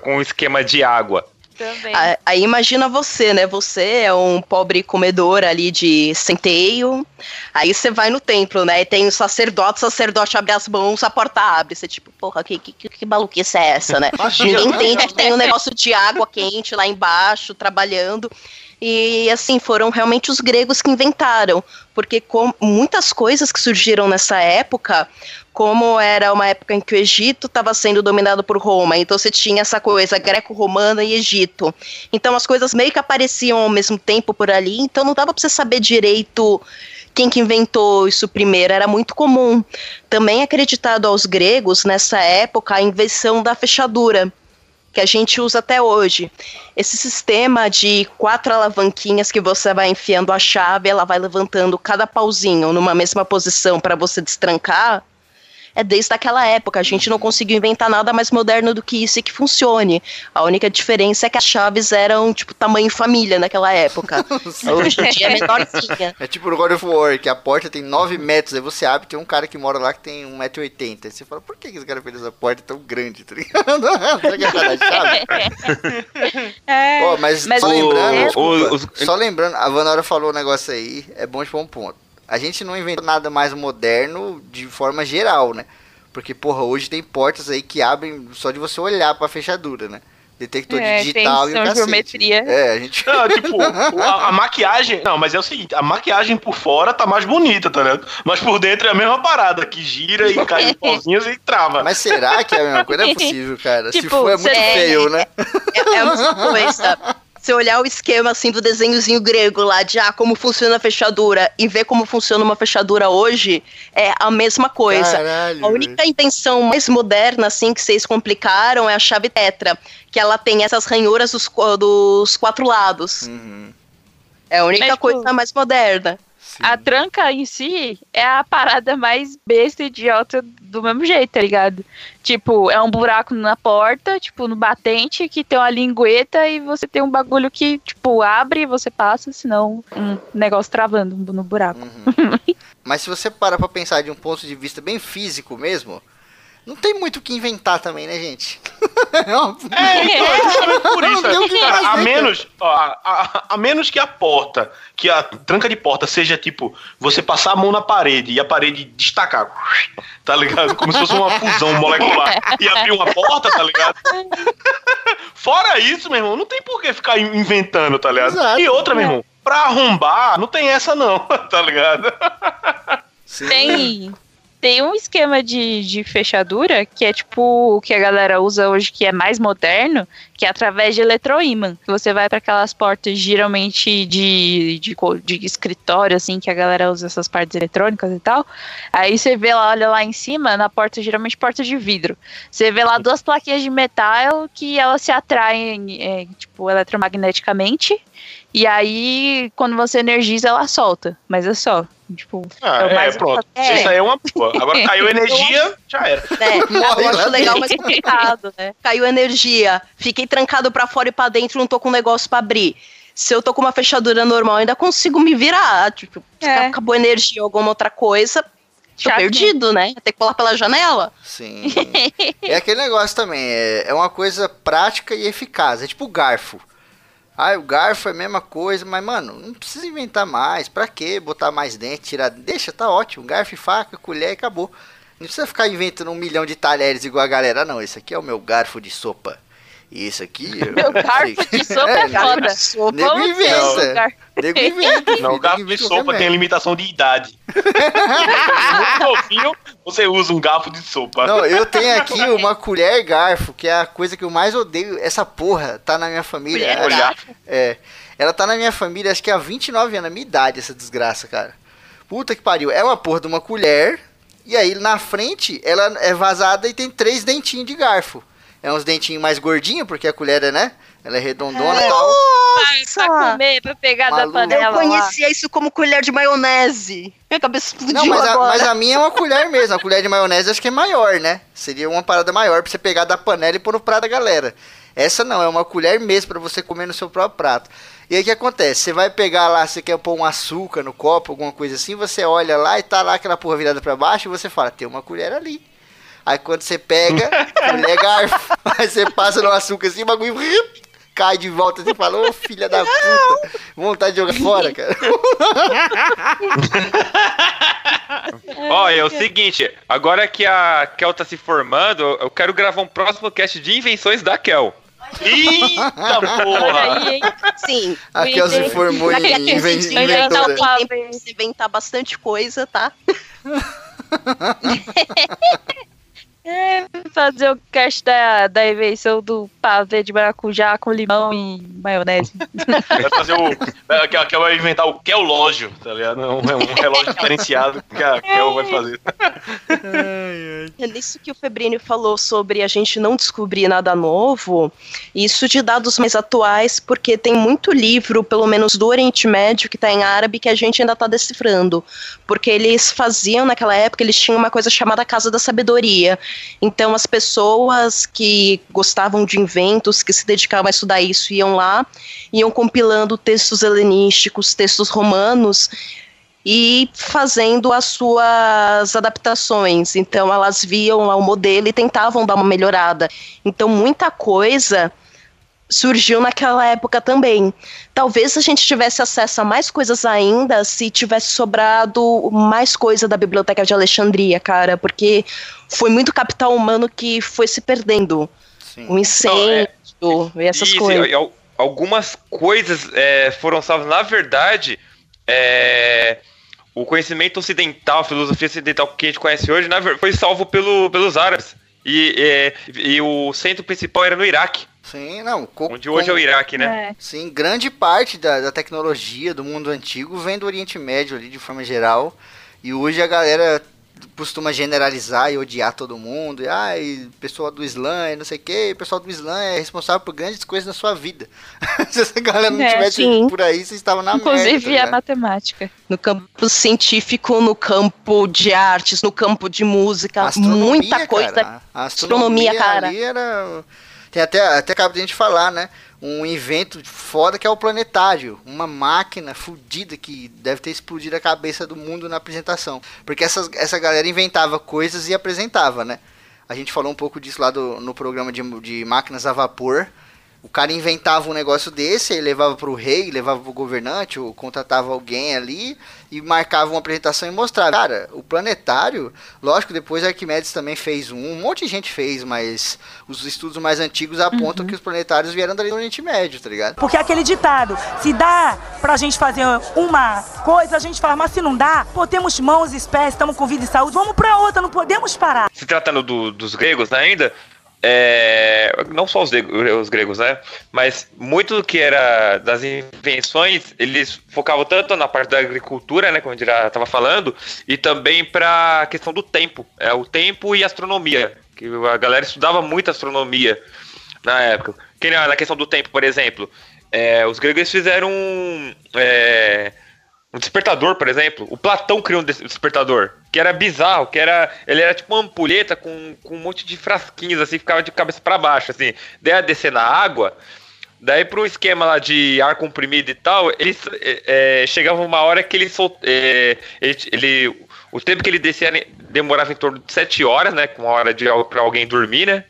com um esquema de água. Também. Aí imagina você, né? Você é um pobre comedor ali de centeio. Aí você vai no templo, né? E tem o sacerdote, o sacerdote abre as mãos, a porta abre. Você, tipo, porra, que, que, que maluquice é essa, né? Ninguém entende que tem um negócio de água quente lá embaixo, trabalhando. E assim, foram realmente os gregos que inventaram, porque com muitas coisas que surgiram nessa época, como era uma época em que o Egito estava sendo dominado por Roma, então você tinha essa coisa greco-romana e Egito. Então as coisas meio que apareciam ao mesmo tempo por ali, então não dava para você saber direito quem que inventou isso primeiro, era muito comum. Também acreditado aos gregos nessa época a invenção da fechadura que a gente usa até hoje. Esse sistema de quatro alavanquinhas que você vai enfiando a chave, ela vai levantando cada pauzinho numa mesma posição para você destrancar, é desde aquela época. A gente não conseguiu inventar nada mais moderno do que isso e que funcione. A única diferença é que as chaves eram, tipo, tamanho família naquela época. Hoje em dia é menorzinha. É tipo no God of War, que a porta tem 9 metros, aí você abre tem um cara que mora lá que tem 1,80m. Aí você fala, por que esse cara fez essa porta tão grande, tá ligado? É chave? Oh, mas, mas, só lembrando, só lembrando, a Vanora falou um negócio aí, é bom de pôr um ponto a gente não inventou nada mais moderno de forma geral, né? Porque, porra, hoje tem portas aí que abrem só de você olhar pra fechadura, né? Detector é, digital e o cacete. geometria. É, a gente... Não, tipo, a, a, maquiagem... Não, mas é o seguinte, a maquiagem por fora tá mais bonita, tá ligado? Mas por dentro é a mesma parada, que gira e cai os pauzinhos e trava. Mas será que é a mesma coisa? Não é possível, cara. Tipo, Se for, é muito é, feio, né? É, é a mesma coisa você olhar o esquema assim do desenhozinho grego lá de ah, como funciona a fechadura e ver como funciona uma fechadura hoje, é a mesma coisa. Caralho, a única intenção mais moderna assim que vocês complicaram é a chave tetra, que ela tem essas ranhuras dos, dos quatro lados. Uhum. É a única Mas, tipo, coisa mais moderna. A tranca em si é a parada mais besta e idiota do mesmo jeito, tá ligado? Tipo, é um buraco na porta, tipo, no batente, que tem uma lingueta e você tem um bagulho que, tipo, abre e você passa, senão um negócio travando no buraco. Uhum. Mas se você para pra pensar de um ponto de vista bem físico mesmo, não tem muito o que inventar também, né, gente? É É, então, é justamente por isso. o que cara, fazer, a menos, ó, a, a- a menos que a porta, que a tranca de porta seja tipo, você passar a mão na parede e a parede destacar, tá ligado? Como se fosse uma fusão molecular e abrir uma porta, tá ligado? Fora isso, meu irmão, não tem por que ficar in- inventando, tá ligado? Exato. E outra, meu irmão, pra arrombar, não tem essa não, tá ligado? Sim. Tem, tem um esquema de, de fechadura que é tipo o que a galera usa hoje, que é mais moderno, que é através de eletroímã. Você vai para aquelas portas geralmente de, de, de escritório, assim, que a galera usa essas partes eletrônicas e tal. Aí você vê lá, olha lá em cima, na porta, geralmente porta de vidro. Você vê lá duas plaquinhas de metal que elas se atraem, é, tipo, eletromagneticamente. E aí, quando você energiza, ela solta. Mas é só. Tipo, Ah, É o é, mais pronto. É. Isso aí é uma boa. Agora caiu energia, já era. É, Morre eu acho legal, mas complicado, né? Caiu energia, fiquei trancado pra fora e pra dentro, não tô com um negócio pra abrir. Se eu tô com uma fechadura normal, ainda consigo me virar. Tipo, se É. acabou energia ou alguma outra coisa, tô Chato. perdido, né? Tem que pular pela janela. Sim. É aquele negócio também, é, é uma coisa prática e eficaz. É tipo o garfo. Ah, o garfo é a mesma coisa, mas, mano, não precisa inventar mais. Pra quê? Botar mais dente, tirar. Deixa, tá ótimo. Garfo faca, colher e acabou. Não precisa ficar inventando um milhão de talheres igual a galera, não. Esse aqui é o meu garfo de sopa. E esse aqui. eu Meu garfo de sopa é nego- foda. Nego inventa. Nego inventa. Não, garfo de sopa tem limitação de idade. Muito novinho, você usa um garfo de sopa. Não, eu tenho aqui uma colher garfo, que é a coisa que eu mais odeio. Essa porra tá na minha família. Colher Ela- garfo? É. Ela tá na minha família, acho que há 29 anos, a minha idade, essa desgraça, cara. Puta que pariu. É uma porra de uma colher. E aí na frente ela é vazada e tem três dentinhos de garfo. É uns dentinhos mais gordinhos, porque a colher é, né? Ela é redondona e tal. Pra comer, pra pegar da panela Eu lá. conhecia isso como colher de maionese. Minha cabeça explodiu Não, mas a, agora. mas a minha é uma colher mesmo. A colher de maionese acho que é maior, né? Seria uma parada maior pra você pegar da panela e pôr no prato da galera. Essa não, é uma colher mesmo pra você comer no seu próprio prato. E aí o que acontece? Você vai pegar lá, você quer pôr um açúcar no copo, alguma coisa assim, você olha lá e tá lá aquela porra virada pra baixo e você fala, tem uma colher ali. Aí quando você pega, colher garfo, aí você passa no açúcar assim, o bagulho cai de volta e você fala, ô filha da puta, vontade de jogar fora, cara. Olha, é o seguinte, agora que a Kel tá se formando, eu quero gravar um próximo cast de invenções da Kel. Eita porra! aí? Sim. A Kel se formou em inventora. inventar bastante coisa, tá? É, fazer o cast da, da invenção do pavê de maracujá com limão e maionese. Vai fazer o. vai- Que que vai inventar o Kelógio, tá ligado? É um, é um relógio diferenciado que a Kel vai fazer. É nisso que o Febrini falou sobre a gente não descobrir nada novo, isso de dados mais atuais, porque tem muito livro, pelo menos do Oriente Médio, que está em árabe, que a gente ainda está decifrando. Porque eles faziam, naquela época, eles tinham uma coisa chamada Casa da Sabedoria. Então, as pessoas que gostavam de inventos, que se dedicavam a estudar isso, iam lá, iam compilando textos helenísticos, textos romanos, e fazendo as suas adaptações. Então elas viam lá o modelo e tentavam dar uma melhorada. Então muita coisa surgiu naquela época também. Talvez a gente tivesse acesso a mais coisas ainda se tivesse sobrado mais coisa da Biblioteca de Alexandria, cara, porque foi muito capital humano que foi se perdendo. Sim. O incêndio e essas Isso, coisas. e al- algumas coisas é, foram salvas. Na verdade, é, o conhecimento ocidental, a filosofia ocidental que a gente conhece hoje, na ver- foi salvo pelo, pelos árabes. E, é, e o centro principal era no Iraque, Sim, não. co- onde hoje é o Iraque, né? É. Sim, grande parte da, da tecnologia do mundo antigo vem do Oriente Médio ali de forma geral. E hoje a galera costuma generalizar e odiar todo mundo. E, ai, pessoal do Islã e não sei o que, o pessoal do Islã é responsável por grandes coisas na sua vida. Se essa galera não É, tivesse sim. por aí, vocês estavam na Inclusive merda. tá a matemática. No campo científico, no campo de artes, no campo de música, Astronomia, muita coisa. cara. A Astronomia, cara. ali era... Tem até, até cabe a gente falar, né? Um invento foda que é o planetário. Uma máquina fodida que deve ter explodido a cabeça do mundo na apresentação. Porque essas, essa galera inventava coisas e apresentava, né? A gente falou um pouco disso lá do, no programa de, de máquinas a vapor. O cara inventava um negócio desse, aí levava pro rei, levava pro governante, ou contratava alguém ali e marcava uma apresentação e mostrava. Cara, o planetário, lógico, depois Arquimedes também fez um, um monte de gente fez, mas os estudos mais antigos apontam que os planetários vieram dali do Oriente Médio, tá ligado? Porque aquele ditado, se dá pra gente fazer uma coisa, a gente faz, mas se não dá, pô, temos mãos, espécies, estamos com vida e saúde, vamos pra outra, não podemos parar. se tratando do- dos gregos ainda, é, não só os, os gregos, né? Mas muito do que era das invenções, eles focavam tanto na parte da agricultura, né? Como gente já estava falando, e também para a questão do tempo. É, o tempo e astronomia. Que a galera estudava muito astronomia na época. Que na questão do tempo, por exemplo, é, os gregos fizeram é, um despertador, por exemplo. O Platão criou um des- despertador, que era bizarro, que era. Ele era tipo uma ampulheta com, com um monte de frasquinhos, assim, ficava de cabeça para baixo, assim. Daí a descer na água. Daí pro esquema lá de ar comprimido e tal, ele é, é, chegava uma hora que ele, sol, é, ele, ele- O tempo que ele descia demorava em torno de 7 horas, né? Com uma hora de para alguém dormir, né?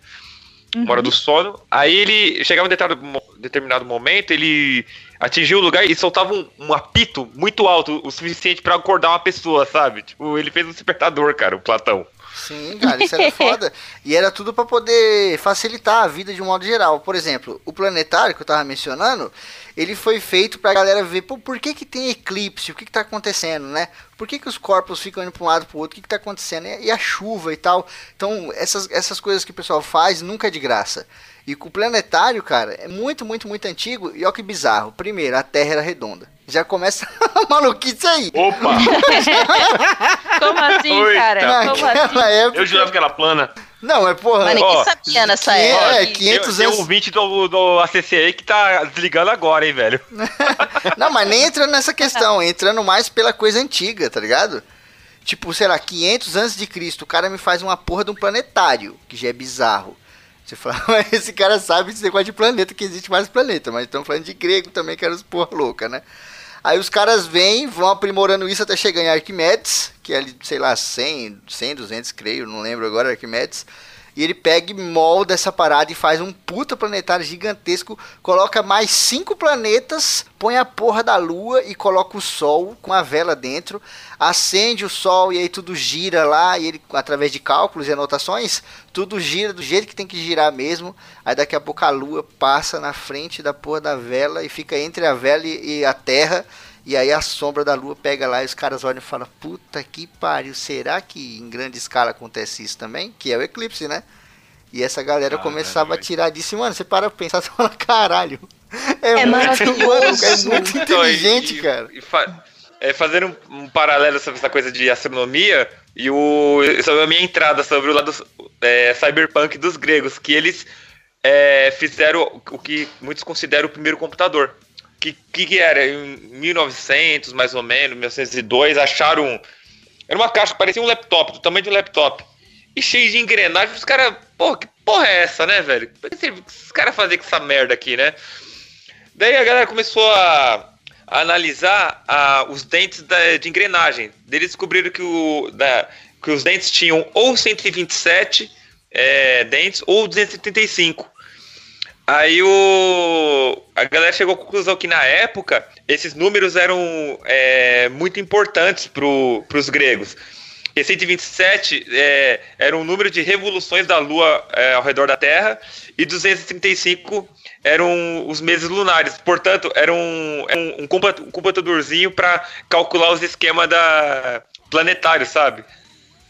Uma hora do sono. Aí ele chegava em determinado, mo- determinado momento, ele atingia o lugar e soltava um, um apito muito alto, o suficiente pra acordar uma pessoa, sabe? Tipo, ele fez um despertador, cara, o Platão. Sim, cara, isso era foda. E era tudo pra poder facilitar a vida de um modo geral. Por exemplo, o planetário que eu tava mencionando, ele foi feito pra galera ver, pô, por que que tem eclipse? O que que tá acontecendo, né? Por que que os corpos ficam indo pra um lado pro outro? O que que tá acontecendo? E a chuva e tal. Então, essas, essas coisas que o pessoal faz nunca é de graça. E com o planetário, cara, é muito, muito, muito antigo. E olha que bizarro. Primeiro, a Terra era redonda. Já começa a maluquice aí. Opa! Como assim, Oi, cara? tá. Como assim? Época. Eu jurava que era plana. Não, é porra. Mas ninguém sabia nessa que- época. é, Tem, 500 tem anos. um 20 do, do ACC aí que tá desligando agora, hein, velho. Não, mas nem entrando nessa questão, entrando mais pela coisa antiga, tá ligado? Tipo, sei lá, 500 antes de Cristo, o cara me faz uma porra de um planetário, que já é bizarro. Você fala, mas esse cara sabe esse negócio de planeta, que existe mais planeta, mas estamos falando de grego também, que era os porra louca, né? Aí os caras vêm, vão aprimorando isso até chegar em Arquimedes, que é ali, sei lá, 100, 100, 200, creio, não lembro agora, Arquimedes. E ele pega e molda essa parada e faz um puta planetário gigantesco, coloca mais cinco planetas, põe a porra da lua e coloca o sol com a vela dentro, acende o sol e aí tudo gira lá, e ele, através de cálculos e anotações, tudo gira do jeito que tem que girar mesmo. Aí daqui a pouco a lua passa na frente da porra da vela e fica entre a vela e e a terra. E aí a sombra da lua pega lá e os caras olham e falam, puta que pariu, será que em grande escala acontece isso também? Que é o eclipse, né? E essa galera Caralho, começava a tirar disso, e, mano, você para pra pensar, você fala, caralho. É, É muito, maravilhoso. mano, é muito Então, e- inteligente, e- cara. e fa- é, fazendo um, um paralelo sobre essa coisa de astronomia e o, sobre a minha entrada sobre o lado é, cyberpunk dos gregos, que eles é, fizeram o que muitos consideram o primeiro computador. Que, que era? Em 1900, mais ou menos, 1902, acharam. Era uma caixa que parecia um laptop, do tamanho de um laptop. E cheio de engrenagens. Os caras, porra, que porra é essa, né, velho? Por que esses caras fazem com essa merda aqui, né? Daí a galera começou a, a analisar a- os dentes da- de engrenagem. Eles descobriram que, o, da- que os dentes tinham ou 127 é, dentes ou 235. Aí o, a galera chegou à conclusão que na época esses números eram é, muito importantes para os gregos. E 127 é, era um número de revoluções da Lua é, ao redor da Terra e 235 eram os meses lunares. Portanto, era um, era um, um computadorzinho para calcular os esquemas da planetário, sabe?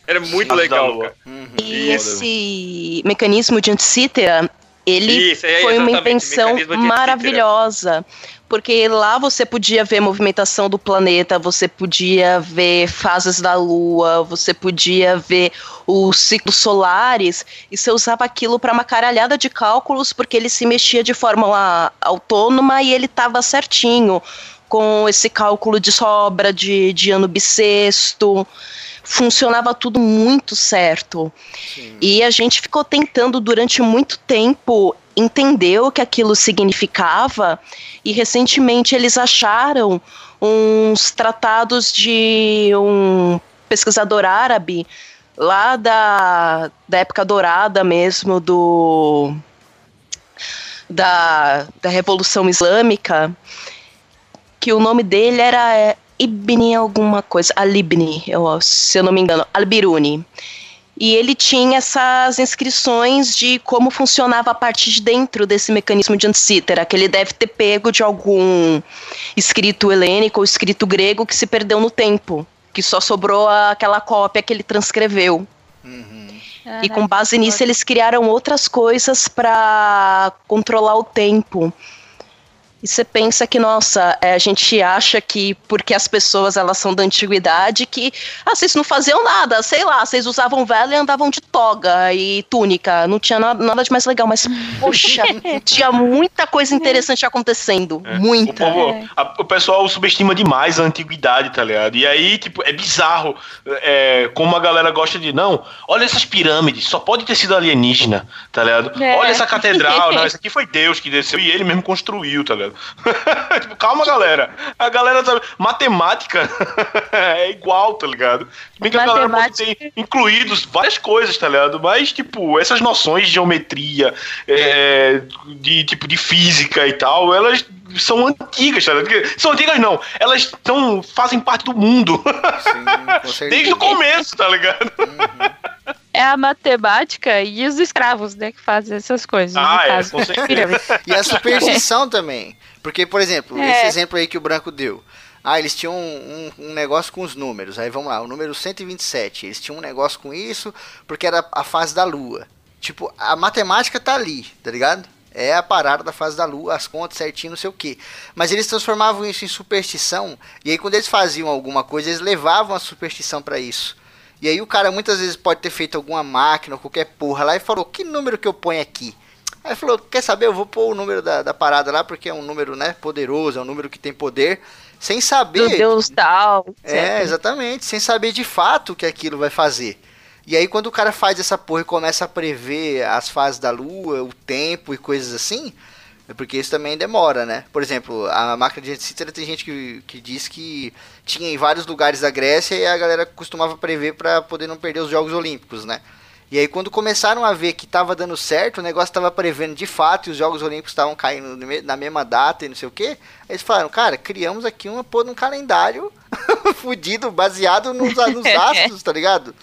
Era muito Sim, legal. Cara. E esse mecanismo de Anticítera Ele Isso, é foi uma invenção maravilhosa. Porque lá você podia ver a movimentação do planeta, você podia ver fases da Lua, você podia ver os ciclos solares, e você usava aquilo para uma caralhada de cálculos, porque ele se mexia de forma autônoma e ele estava certinho, com esse cálculo de sobra de, de ano bissexto funcionava tudo muito certo. E a gente ficou tentando durante muito tempo entender o que aquilo significava, e recentemente eles acharam uns tratados de um pesquisador árabe lá da, da época dourada mesmo do da, da Revolução Islâmica, que o nome dele era é, Ibn alguma coisa, Alibni, eu, se eu não me engano, Albiruni. E ele tinha essas inscrições de como funcionava a parte de dentro desse mecanismo de Anticítera, que ele deve ter pego de algum escrito helênico ou escrito grego que se perdeu no tempo, que só sobrou aquela cópia que ele transcreveu. E com base nisso eles criaram outras coisas para controlar o tempo. E você pensa que, nossa, é, a gente acha que porque as pessoas elas são da antiguidade, que ah, vocês não faziam nada, sei lá, vocês usavam vela e andavam de toga e túnica, não tinha nada, nada de mais legal, mas poxa, tinha muita coisa interessante acontecendo, O, muita. povo- a- o pessoal subestima demais a antiguidade, tá ligado? E aí, tipo, é bizarro é, como a galera gosta de. Não, olha essas pirâmides, só pode ter sido alienígena, tá ligado? É. Olha essa catedral, não, isso aqui foi Deus que desceu e ele mesmo construiu, tá ligado? tipo, calma, galera. A galera sabe. Matemática é igual, tá ligado? Bem que a galera pode Matemática. ter incluído várias coisas, tá ligado? Mas, tipo, essas noções de geometria, é, de tipo de física e tal, elas são antigas, tá ligado? São antigas não, elas são, fazem parte do mundo. Sim. Desde o começo, tá ligado? É a matemática e os escravos, né, que fazem essas coisas. Ah, é, caso. com certeza. E a superstição também. Porque, por exemplo, É. esse exemplo aí que o Branco deu. Ah, eles tinham um, um- um negócio com os números. Aí vamos lá, o número 127. Eles tinham um negócio com isso porque era a fase da lua. Tipo, a matemática tá ali, tá ligado? É a parada da fase da lua, as contas certinho, não sei o que. Mas eles transformavam isso em superstição. E aí, quando eles faziam alguma coisa, eles levavam a superstição pra isso. E aí, o cara muitas vezes pode ter feito alguma máquina ou qualquer porra lá e falou: Que número que eu ponho aqui? Aí falou, quer saber, eu vou pôr o número da, da parada lá, porque é um número, né, poderoso, é um número que tem poder, sem Do saber... Deus tal. É, exatamente, sem saber de fato o que aquilo vai fazer. E aí quando o cara faz essa porra e começa a prever as fases da lua, o tempo e coisas assim, porque isso também demora, né? Por exemplo, a máquina de Anticítera tem gente que, que diz que tinha em vários lugares da Grécia e a galera costumava prever para poder não perder os Jogos Olímpicos, né? E aí quando começaram a ver que tava dando certo, o negócio tava prevendo de fato e os Jogos Olímpicos estavam caindo na mesma data e não sei o que, eles falaram, cara, criamos aqui uma de um calendário fudido, baseado nos, nos astros, tá ligado?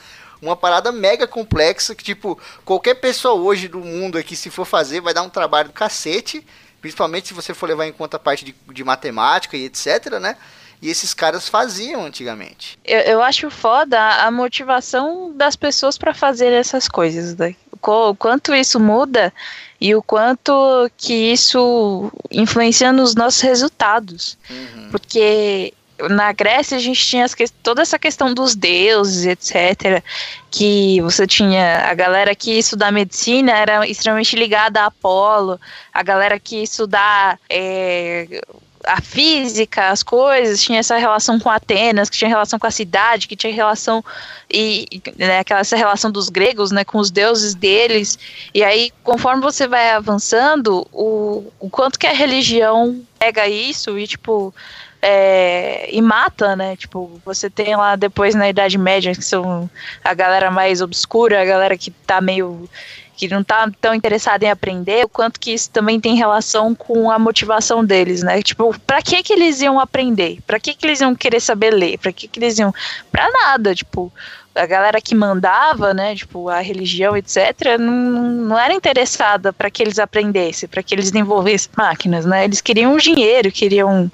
Uma parada mega complexa que, tipo, qualquer pessoa hoje do mundo aqui, se for fazer, vai dar um trabalho do cacete. Principalmente se você for levar em conta a parte de, de matemática e etc, né? E esses caras faziam antigamente. Eu, eu acho foda a motivação das pessoas para fazer essas coisas. Né? O quanto isso muda e o quanto que isso influencia nos nossos resultados. Uhum. Porque na Grécia a gente tinha que- toda essa questão dos deuses, etc. Que você tinha a galera que estudar medicina era extremamente ligada a Apolo, a galera que estudar é, a física, as coisas, tinha essa relação com Atenas, que tinha relação com a cidade, que tinha relação e, né, aquela essa relação dos gregos, né, com os deuses deles. E aí, conforme você vai avançando, o, o quanto que a religião pega isso e tipo é, e mata, né? Tipo, você tem lá depois na Idade Média, que são a galera mais obscura, a galera que tá meio. que não tá tão interessada em aprender, o quanto que isso também tem relação com a motivação deles, né? Tipo, pra que que eles iam aprender? Pra que que eles iam querer saber ler? Pra que que eles iam. Pra nada, tipo. A galera que mandava, né, tipo, a religião, etc., não, não era interessada para que eles aprendessem, para que eles desenvolvessem máquinas, né? Eles queriam dinheiro, queriam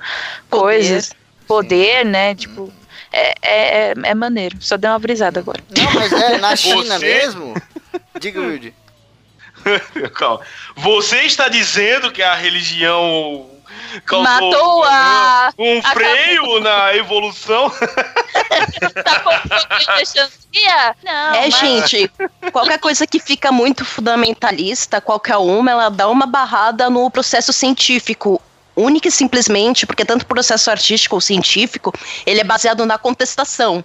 coisas, poder, né? Tipo, é, é, é, é maneiro. Só deu uma brisada agora. Não, mas é na China Você- mesmo. Diga, Wilde. Calma. Você está dizendo que a religião causou Matou a- um a freio na evolução? tá confundindo a chantia? Não, É, mas- gente, qualquer coisa que fica muito fundamentalista, qualquer uma, ela dá uma barrada no processo científico. Única e simplesmente, porque tanto o processo artístico ou científico, ele é baseado na contestação.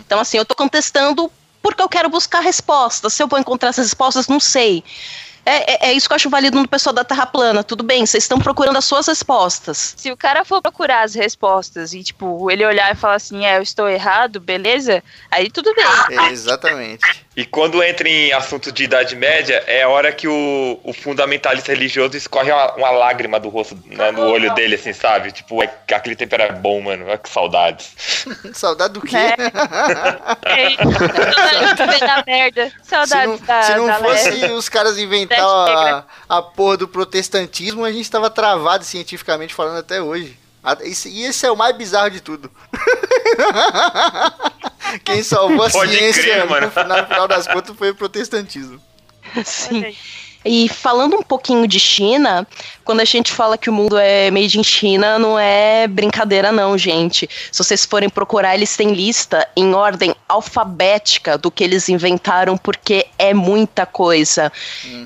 Então, assim, eu tô contestando porque eu quero buscar respostas. Se eu vou encontrar essas respostas, não sei. É, é- é isso que eu acho válido no pessoal da Terra plana. Tudo bem, vocês estão procurando as suas respostas. Se o cara for procurar as respostas e, tipo, ele olhar e falar assim, é, eu estou errado, beleza? Aí tudo bem. É, exatamente. E quando entra em assunto de Idade Média, é a hora que o, o fundamentalista religioso escorre uma, uma lágrima do rosto, né, no olho dele, assim, sabe? Tipo, é, que aquele tempo era bom, mano. Olha que saudades. Saudade do quê? É. Ei, Saudades da merda. Se Saudades não, da, se não da fosse os caras inventar a, a porra do protestantismo, a gente tava travado cientificamente falando até hoje. E esse é o mais bizarro de tudo. Quem salvou a Pode ciência crer, no, final, no final das contas foi o protestantismo. Sim. E falando um pouquinho de China, quando a gente fala que o mundo é made in China, não é brincadeira não, gente. Se vocês forem procurar, eles têm lista em ordem alfabética do que eles inventaram, porque é muita coisa.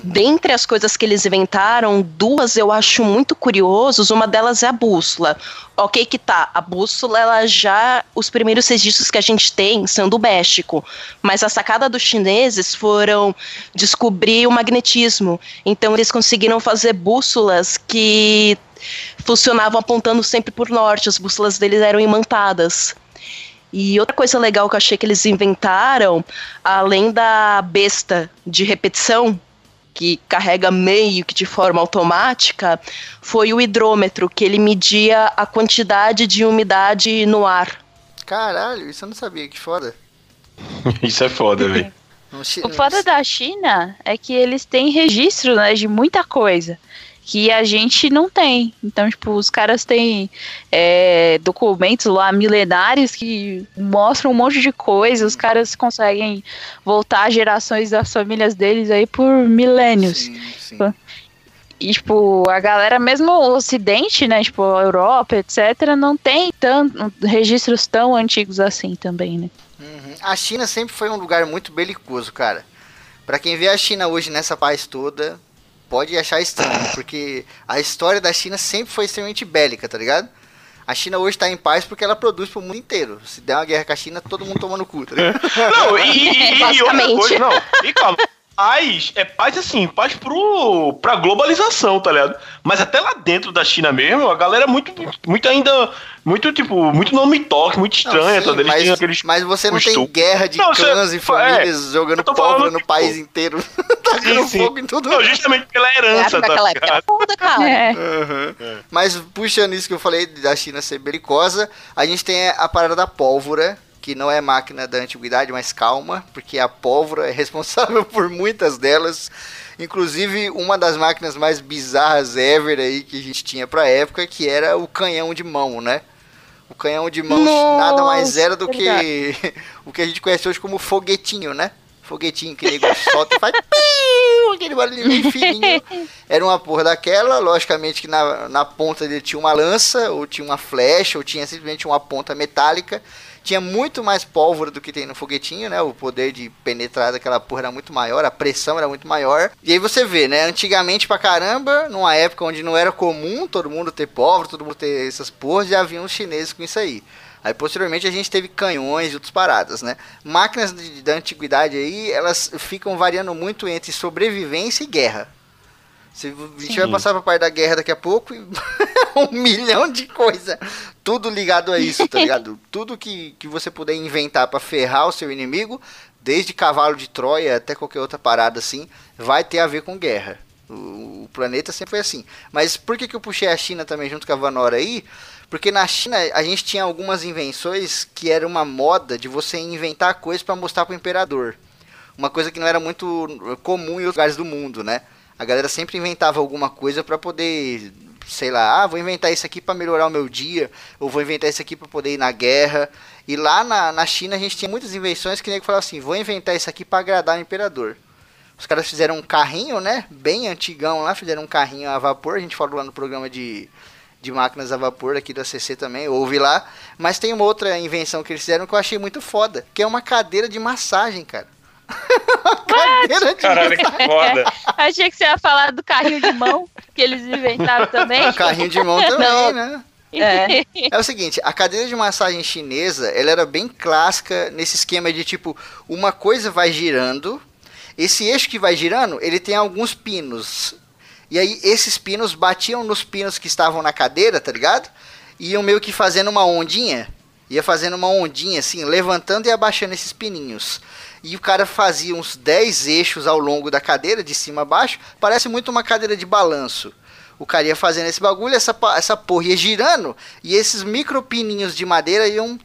Dentre as coisas que eles inventaram, duas eu acho muito curiosos, uma delas é a bússola. Ok que tá, a bússola, ela já, os primeiros registros que a gente tem são do México, mas a sacada dos chineses foram descobrir o magnetismo. Então eles conseguiram fazer bússolas que funcionavam apontando sempre por norte, as bússolas deles eram imantadas. E outra coisa legal que eu achei que eles inventaram, além da besta de repetição, que carrega meio que de forma automática, foi o hidrômetro, que ele media a quantidade de umidade no ar. Caralho, isso eu não sabia, que foda. Isso é foda, velho. O foda da China é que eles têm registro, né, de muita coisa que a gente não tem. Então, tipo, os caras têm é, documentos lá milenares que mostram um monte de coisa. Os caras conseguem voltar gerações das famílias deles aí por milênios. Sim, sim. E, tipo, a galera, mesmo o Ocidente, né, tipo, a Europa, etc., não tem tanto, registros tão antigos assim também, né? Uhum. A China sempre foi um lugar muito belicoso, cara. Pra quem vê a China hoje nessa paz toda, pode achar estranho, porque a história da China sempre foi extremamente bélica, tá ligado? A China hoje tá em paz porque ela produz pro mundo inteiro. Se der uma guerra com a China, todo mundo toma no cu, tá ligado? Não, e, e- e- outra coisa, não. E calma. Paz é paz assim, paz pro, pra globalização, tá ligado? Mas até lá dentro da China mesmo, a galera é muito, muito ainda, muito tipo, muito não me toque, muito Não, estranha, sim, tá ligado? Mas, aqueles mas você não tem guerra de Não, você- clãs e é, famílias jogando eu tô pólvora no tipo, país inteiro, tacando sim. fogo em todo Não, justamente pela É, herança, porque tá aquela época era ligado? foda, cara. É. Uhum. Mas puxando isso que eu falei da China ser belicosa, a gente tem a parada da pólvora, que não é máquina da antiguidade, mas calma, porque a pólvora é responsável por muitas delas. Inclusive, uma das máquinas mais bizarras ever aí que a gente tinha pra época, que era o canhão de mão, né? O canhão de mão Nossa, nada mais era do que o que a gente conhece hoje como foguetinho, né? Foguetinho que nego solta e faz piu, aquele barulho bem fininho. Era uma porra daquela, logicamente que na, na ponta dele tinha uma lança, ou tinha uma flecha, ou tinha simplesmente uma ponta metálica. Tinha muito mais pólvora do que tem no foguetinho, né? O poder de penetrar daquela porra era muito maior, a pressão era muito maior. E aí você vê, né? Antigamente pra caramba, numa época onde não era comum todo mundo ter pólvora, todo mundo ter essas porras, já haviam os chineses com isso aí. Aí posteriormente a gente teve canhões e outras paradas, né? Máquinas de- da antiguidade aí, elas ficam variando muito entre sobrevivência e guerra. Se, a gente vai Sim. passar pra parte da guerra daqui a pouco e um milhão de coisa. Tudo ligado a isso, tá ligado? Tudo que, que você puder inventar pra ferrar o seu inimigo, desde cavalo de Troia até qualquer outra parada assim, vai ter a ver com guerra. O, o planeta sempre foi assim. Mas por que, que eu puxei a China também junto com a Vanora aí? Porque na China a gente tinha algumas invenções que era uma moda de você inventar coisas pra mostrar pro imperador. Uma coisa que não era muito comum em outros lugares do mundo, né? A galera sempre inventava alguma coisa pra poder, sei lá, ah, vou inventar isso aqui pra melhorar o meu dia, ou vou inventar isso aqui pra poder ir na guerra. E lá na, na China a gente tinha muitas invenções que nego falava assim, vou inventar isso aqui pra agradar o imperador. Os caras fizeram um carrinho, né? Bem antigão lá, fizeram um carrinho a vapor. A gente falou lá no programa de, de máquinas a vapor aqui da CC também, ouve lá. Mas tem uma outra invenção que eles fizeram que eu achei muito foda, que é uma cadeira de massagem, cara. cadeira de Caralho, que foda. Achei que você ia falar do carrinho de mão que eles inventaram também. Carrinho de mão também, Não. né? É. É o seguinte, a cadeira de massagem chinesa, ela era bem clássica nesse esquema de tipo, uma coisa vai girando, esse eixo que vai girando, ele tem alguns pinos. E aí esses pinos batiam nos pinos que estavam na cadeira, tá ligado? E iam meio que fazendo uma ondinha, ia fazendo uma ondinha assim, levantando e abaixando esses pininhos. E o cara fazia uns 10 eixos ao longo da cadeira, de cima a baixo, parece muito uma cadeira de balanço. O cara ia fazendo esse bagulho, essa, essa porra ia girando, e esses micro pininhos de madeira iam.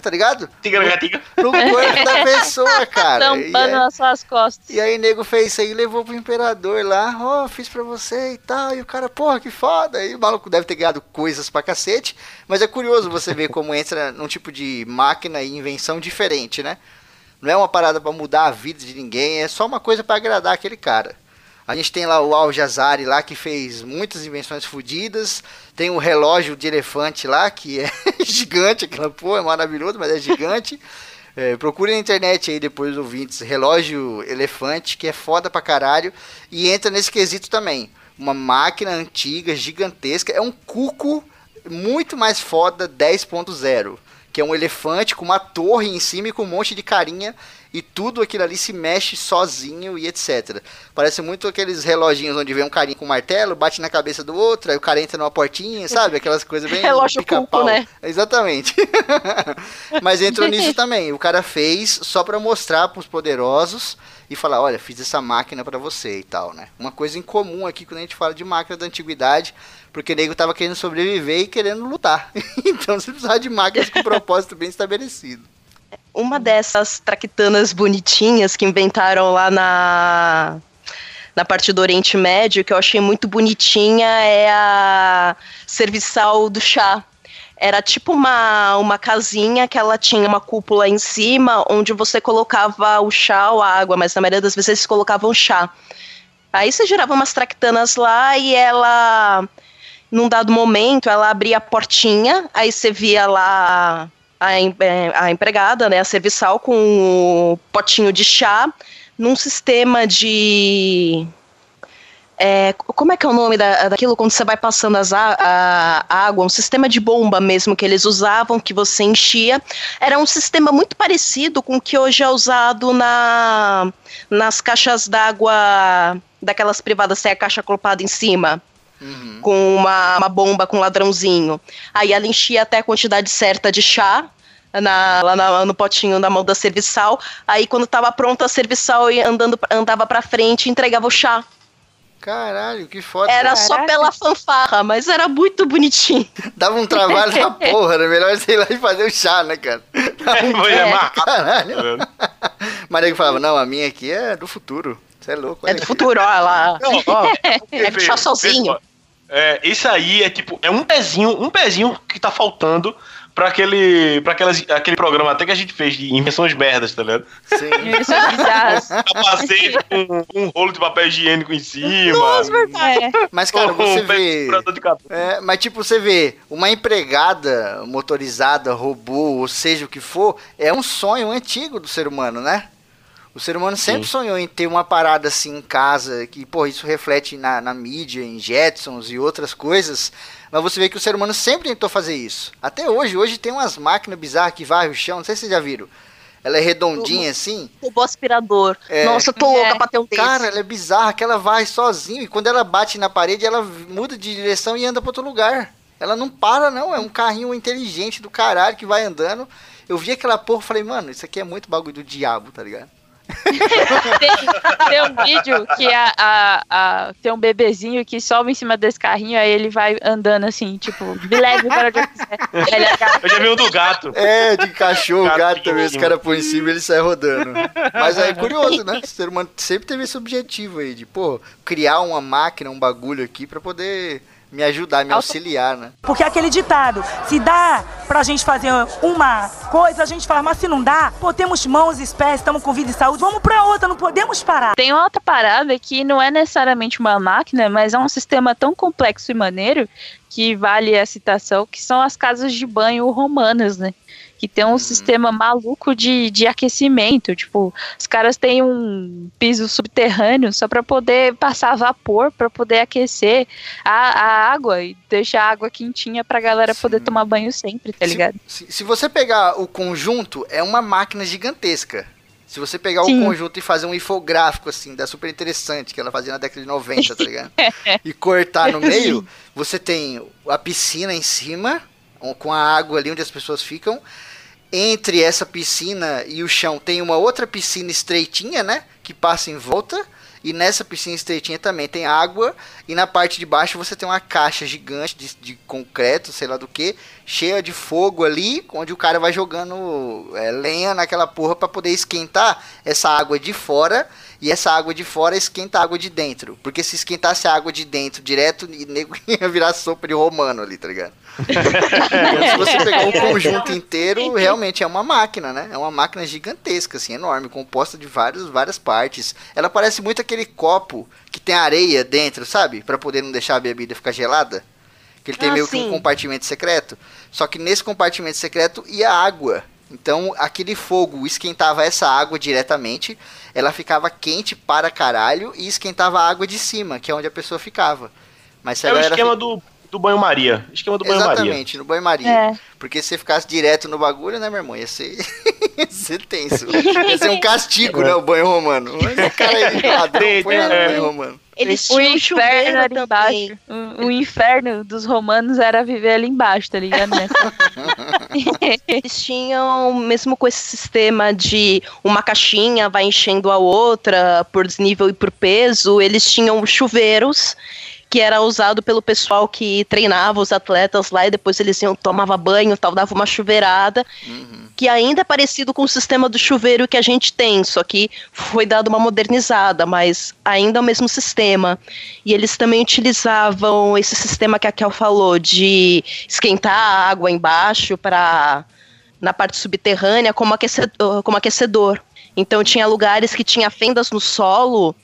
Tá ligado? Tigra-tigra. No corpo da pessoa, cara. E Tampando aí, nas suas costas. e aí nego fez isso aí e levou pro imperador lá, ó, fiz pra você e tal. E o cara, porra, que foda. Aí o maluco deve ter ganhado coisas pra cacete. Mas é curioso você ver como entra num tipo de máquina e invenção diferente, né? Não é uma parada pra mudar a vida de ninguém, é só uma coisa pra agradar aquele cara. A gente tem lá o Al Jazari lá que fez muitas invenções fodidas. Tem o relógio de elefante lá que é gigante, aquela porra é maravilhoso, mas é gigante. É, procure na internet aí depois, ouvintes, relógio elefante, que é foda pra caralho. E entra nesse quesito também. Uma máquina antiga, gigantesca. É um cuco muito mais foda 10.0. Que é um elefante com uma torre em cima e com um monte de carinha. E tudo aquilo ali se mexe sozinho e etc. Parece muito aqueles reloginhos onde vem um carinha com um martelo, bate na cabeça do outro, aí o cara entra numa portinha, sabe? Aquelas coisas bem. Relógio cuco, né? Exatamente. Mas entrou nisso também. O cara fez só pra mostrar pros poderosos e falar, olha, fiz essa máquina pra você e tal, né? Uma coisa em comum aqui quando a gente fala de máquina da antiguidade, porque o nego tava querendo sobreviver e querendo lutar. então você precisava de máquinas com propósito bem estabelecido. Uma dessas traquitanas bonitinhas que inventaram lá na na parte do Oriente Médio, que eu achei muito bonitinha, é a serviçal do chá. Era tipo uma, uma casinha que ela tinha uma cúpula em cima, onde você colocava o chá ou a água, mas na maioria das vezes eles colocavam chá. Aí você girava umas traquitanas lá e ela, num dado momento, ela abria a portinha, aí você via lá a, eh, a empregada, né, a serviçal, com o potinho de chá, num sistema de. é, como é que é o nome da, daquilo quando você vai passando as a, a- a água? Um sistema de bomba mesmo que eles usavam, que você enchia. Era um sistema muito parecido com o que hoje é usado na, nas caixas d'água daquelas privadas, tem a caixa colopada em cima Uhum. com uma, uma bomba com um ladrãozinho. Aí ela enchia até a quantidade certa de chá. Na, lá na- no potinho da mão da serviçal. Aí, quando tava pronta, a serviçal andando, andava pra frente e entregava o chá. Caralho, que foda. Era só pela fanfarra, mas era muito bonitinho. Dava um trabalho da porra, era melhor você ir lá e fazer o chá, né, cara? Foi É. amarrado. Caralho. nego falava, não, a minha aqui é do futuro. Você é louco. É olha do aqui. futuro, ó lá. Não, Ó, é chá vê, sozinho. pessoal, É, isso aí é tipo, é um pezinho, um pezinho que tá faltando pra aquele, pra aquelas, aquele programa até que a gente fez de invenções merdas, tá ligado? Sim. Invenções bizarras. Capacete com um rolo de papel higiênico em cima. É. Mas, cara, um você vê. É, mas tipo, você vê, uma empregada motorizada, robô, ou seja o que for, é um sonho antigo do ser humano, né? O ser humano sempre sonhou em ter uma parada assim em casa, que, pô, isso reflete na, na mídia, em Jetsons e outras coisas. Mas você vê que o ser humano sempre tentou fazer isso. Até hoje, hoje tem umas máquinas bizarras que varrem o chão, não sei se vocês já viram. Ela é redondinha assim. Robô aspirador. É. Nossa, eu tô É. louca pra ter um desse. Cara, ela é bizarra, que ela vai sozinho e quando ela bate na parede, ela muda de direção e anda pra outro lugar. Ela não para, não. É um carrinho inteligente do caralho que vai andando. Eu vi aquela porra e falei, mano, isso aqui é muito bagulho do diabo, tá ligado? Tem, tem um vídeo que a, a, a- tem um bebezinho que sobe em cima desse carrinho, aí ele vai andando assim, tipo, me leve para onde eu quiser. Aí Eu já vi um do gato. É, de cachorro, Gato gato também. Os pequenininho. caras põem em cima e ele sai rodando. Mas é curioso, né? O ser humano sempre teve esse objetivo aí de, pô, criar uma máquina, um bagulho aqui pra poder me ajudar, me auxiliar, né? Porque é aquele ditado, se dá pra gente fazer uma coisa, a gente faz, mas se não dá, pô, temos mãos e pés, estamos com vida e saúde, vamos pra outra, não podemos parar. Tem outra parada que não é necessariamente uma máquina, mas é um sistema tão complexo e maneiro que vale a citação, que são as casas de banho romanas, né? Que tem um Uhum. sistema maluco de, de aquecimento. Tipo, os caras têm um piso subterrâneo só para poder passar vapor, para poder aquecer a, a água e deixar a água quentinha pra galera poder Sim. tomar banho sempre, tá ligado? Se, se você pegar o conjunto, é uma máquina gigantesca. Se você pegar Sim. o conjunto e fazer um infográfico, assim, da super interessante, que ela fazia na década de 90, tá ligado? e cortar no meio, você tem a piscina em cima, com a água ali onde as pessoas ficam. Entre essa piscina e o chão tem uma outra piscina estreitinha, né? Que passa em volta. E nessa piscina estreitinha também tem água. E na parte de baixo você tem uma caixa gigante de, de concreto, sei lá do que, cheia de fogo ali, onde o cara vai jogando é, lenha naquela porra pra poder esquentar essa água de fora. E essa água de fora esquenta a água de dentro. Porque se esquentasse a água de dentro direto, nego ia virar sopa de romano ali, tá ligado? Então, se você pegar o conjunto inteiro, realmente é uma máquina, né? É uma máquina gigantesca, assim, enorme, composta de vários, várias partes. Ela parece muito aquele copo que tem areia dentro, sabe? Pra poder não deixar a bebida ficar gelada. Que ele tem Ah, meio que sim. um compartimento secreto. Só que nesse compartimento secreto ia água. Então aquele fogo esquentava essa água diretamente. Ela ficava quente para caralho e esquentava a água de cima, que é onde a pessoa ficava. Mas se É o ela era esquema do, do banho-maria. Esquema do banho-maria. Exatamente, no banho-maria. É. Porque se você ficasse direto no bagulho, né, meu irmão? Ia ser, ia ser tenso. Ia ser um castigo, né, o banho romano. Mas o cara aí, ladrão, põe lá no É. banho romano. Eles o tinham inferno ali embaixo. O, o inferno dos romanos era viver ali embaixo, tá ligado? Né? Eles tinham, mesmo com esse sistema de uma caixinha vai enchendo a outra por desnível e por peso, eles tinham chuveiros que era usado pelo pessoal que treinava os atletas lá e depois eles iam tomava banho, tal, dava uma chuveirada, que ainda é parecido com o sistema do chuveiro que a gente tem, só que foi dado uma modernizada, mas ainda é o mesmo sistema. E eles também utilizavam esse sistema que a Kel falou de esquentar a água embaixo para na parte subterrânea como aquecedor, como aquecedor. Então tinha lugares que tinha fendas no solo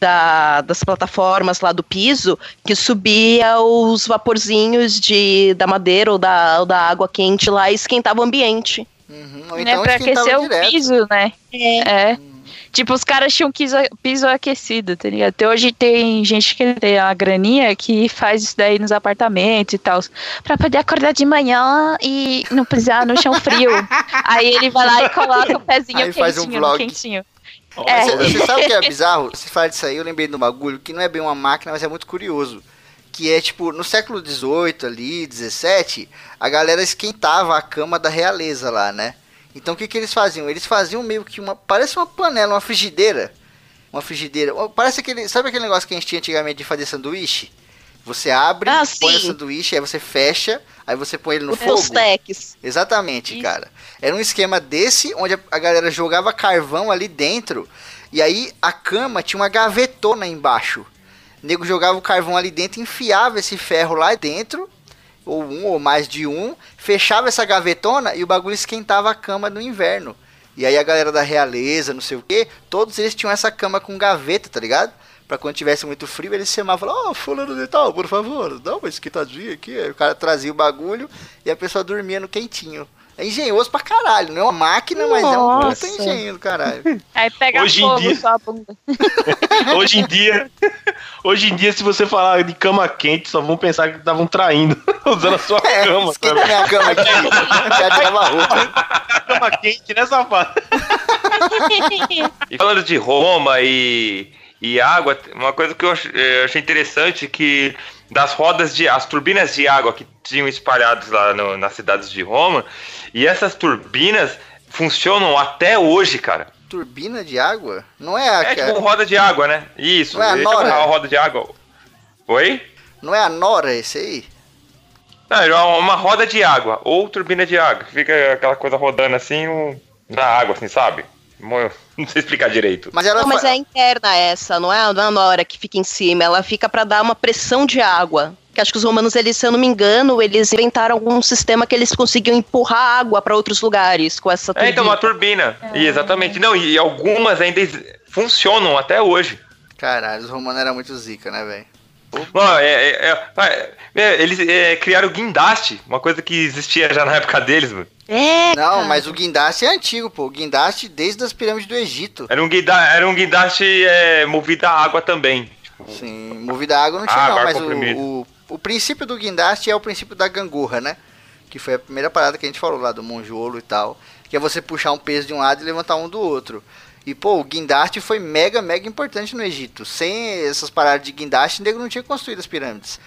da- das plataformas lá do piso que subia os vaporzinhos de, da madeira ou da, ou da água quente lá e esquentava o ambiente. Uhum. Ou né? então Pra esquentava aquecer o direto. piso, né? É. Tipo, os caras tinham piso, piso aquecido, tá ligado? Até hoje tem gente que tem a graninha que faz isso daí nos apartamentos e tal. Pra poder acordar de manhã e não pisar no chão frio. Aí ele vai lá e coloca o pezinho Aí faz um quentinho, vlog. quentinho. É. Você, você sabe o que é bizarro? Você fala disso aí, eu lembrei de um bagulho que não é bem uma máquina, mas é muito curioso. Que é tipo, no século XVIII ali, XVII, a galera esquentava a cama da realeza lá, né? Então o que, que eles faziam? Eles faziam meio que uma. Parece uma panela, uma frigideira. Uma frigideira. Parece aquele. Sabe aquele negócio que a gente tinha antigamente de fazer sanduíche? Você abre, Ah, põe o sanduíche, aí você fecha, aí você põe ele no Os fogo. Exatamente, Isso. cara. Era um esquema desse, onde a, a galera jogava carvão ali dentro, e aí a cama tinha uma gavetona embaixo. O nego jogava o carvão ali dentro, enfiava esse ferro lá dentro, ou um ou mais de um, fechava essa gavetona e o bagulho esquentava a cama no inverno. E aí a galera da realeza, não sei o que, todos eles tinham essa cama com gaveta, tá ligado? Pra quando tivesse muito frio, eles chamavam, ó, oh, fulano de tal, por favor, dá uma esquentadinha aqui. Aí o cara trazia o bagulho e a pessoa dormia no quentinho. É engenhoso pra caralho, não é uma máquina, mas é um puta Nossa. engenho do caralho. Aí pega Hoje em fogo dia- sua bunda. Hoje em dia, hoje em dia, se você falar de cama quente, só vão pensar que estavam traindo, usando a sua É, cama. esquenta minha cama aqui, já tirava a roupa. Cama quente, né, safado? E falando de Roma e, e água, uma coisa que eu eh, achei interessante que das rodas de as turbinas de água que tinham espalhados lá no- nas cidades de Roma, e essas turbinas funcionam até hoje, cara. Turbina de água? Não é a, É tipo roda de água, né? Isso, Não é a Nora? chama a roda de água. Oi? não é a Nora esse aí? Não, é uma- uma roda de água, ou turbina de água, fica aquela coisa rodando assim na água, assim, sabe? Não sei explicar direito. Mas ela Não, mas fa- é interna essa, não é, não é a Nora que fica em cima, ela fica pra dar uma pressão de água. Que acho que os romanos, eles, se eu não me engano, eles inventaram algum sistema que eles conseguiam empurrar água para outros lugares com essa É, então, turbina. uma turbina. E, exatamente. Não, e algumas ainda funcionam até hoje. Caralho, os romanos eram muito zica, né, velho? Mano, é, é- é- é, eles é, criaram o guindaste, uma coisa que existia já na época deles, mano. É, Não, mas o guindaste é antigo, pô. O guindaste desde as pirâmides do Egito. Era um, guinda, era um guindaste é, movido a água também. Sim, movida a água não tinha Ah, não, mas comprimido. o, o, o princípio do guindaste é o princípio da gangorra, né? Que foi a primeira parada que a gente falou lá do monjolo e tal. Que é você puxar um peso de um lado e levantar um do outro. E, pô, o guindaste foi mega, mega importante no Egito. Sem essas paradas de guindaste, o nego não tinha construído as pirâmides.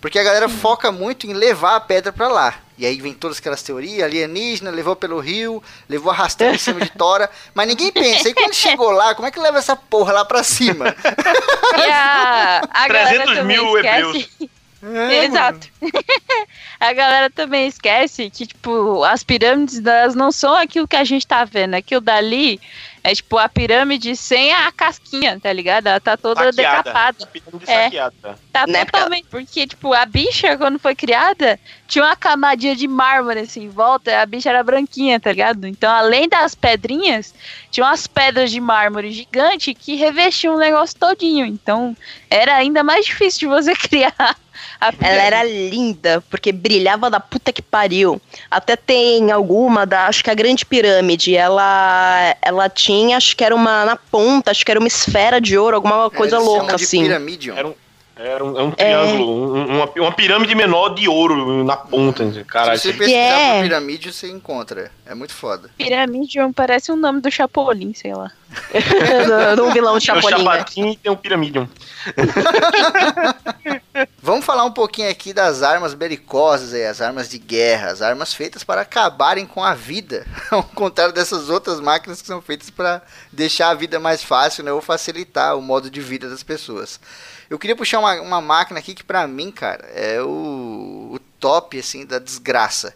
Porque a galera foca muito em levar a pedra pra lá. E aí vem todas aquelas teorias, alienígena, levou pelo rio, levou arrastando em cima de tora. Mas ninguém pensa, e quando chegou lá, como é que leva essa porra lá pra cima? E a, a galera 300 também mil esquece. É, Exato. a galera também esquece que, tipo, as pirâmides elas não são aquilo que a gente tá vendo. Aquilo dali é, tipo, a pirâmide sem a casquinha, tá ligado? Ela tá toda Saqueada. decapada. Pirâmide É. saqueada. Tá Né, totalmente. Porque, tipo, a bicha, quando foi criada, tinha uma camadinha de mármore assim em volta, e a bicha era branquinha, tá ligado? Então, além das pedrinhas, tinha umas pedras de mármore gigante que revestiam o negócio todinho. Então, era ainda mais difícil de você criar. Ela era linda, porque brilhava da puta que pariu. Até tem alguma da, acho que a Grande Pirâmide, ela ela tinha, acho que era uma na ponta, acho que era uma esfera de ouro, alguma coisa Eles chamam louca assim. Era um, era um, é um triângulo, um- uma, uma pirâmide menor de ouro na ponta. Caralho, Se você pesquisar é. por piramide, você encontra. É muito foda. Piramidium parece o nome do Chapolin, sei lá. do, do vilão de tem o Chapolin. né? Chapatin e tem o Piramidium. Vamos falar um pouquinho aqui das armas belicosas, aí, as armas de guerra, as armas feitas para acabarem com a vida, ao contrário dessas outras máquinas que são feitas para deixar a vida mais fácil, né, ou facilitar o modo de vida das pessoas. Eu queria puxar uma, uma máquina aqui que pra mim, cara, é o, o top assim da desgraça,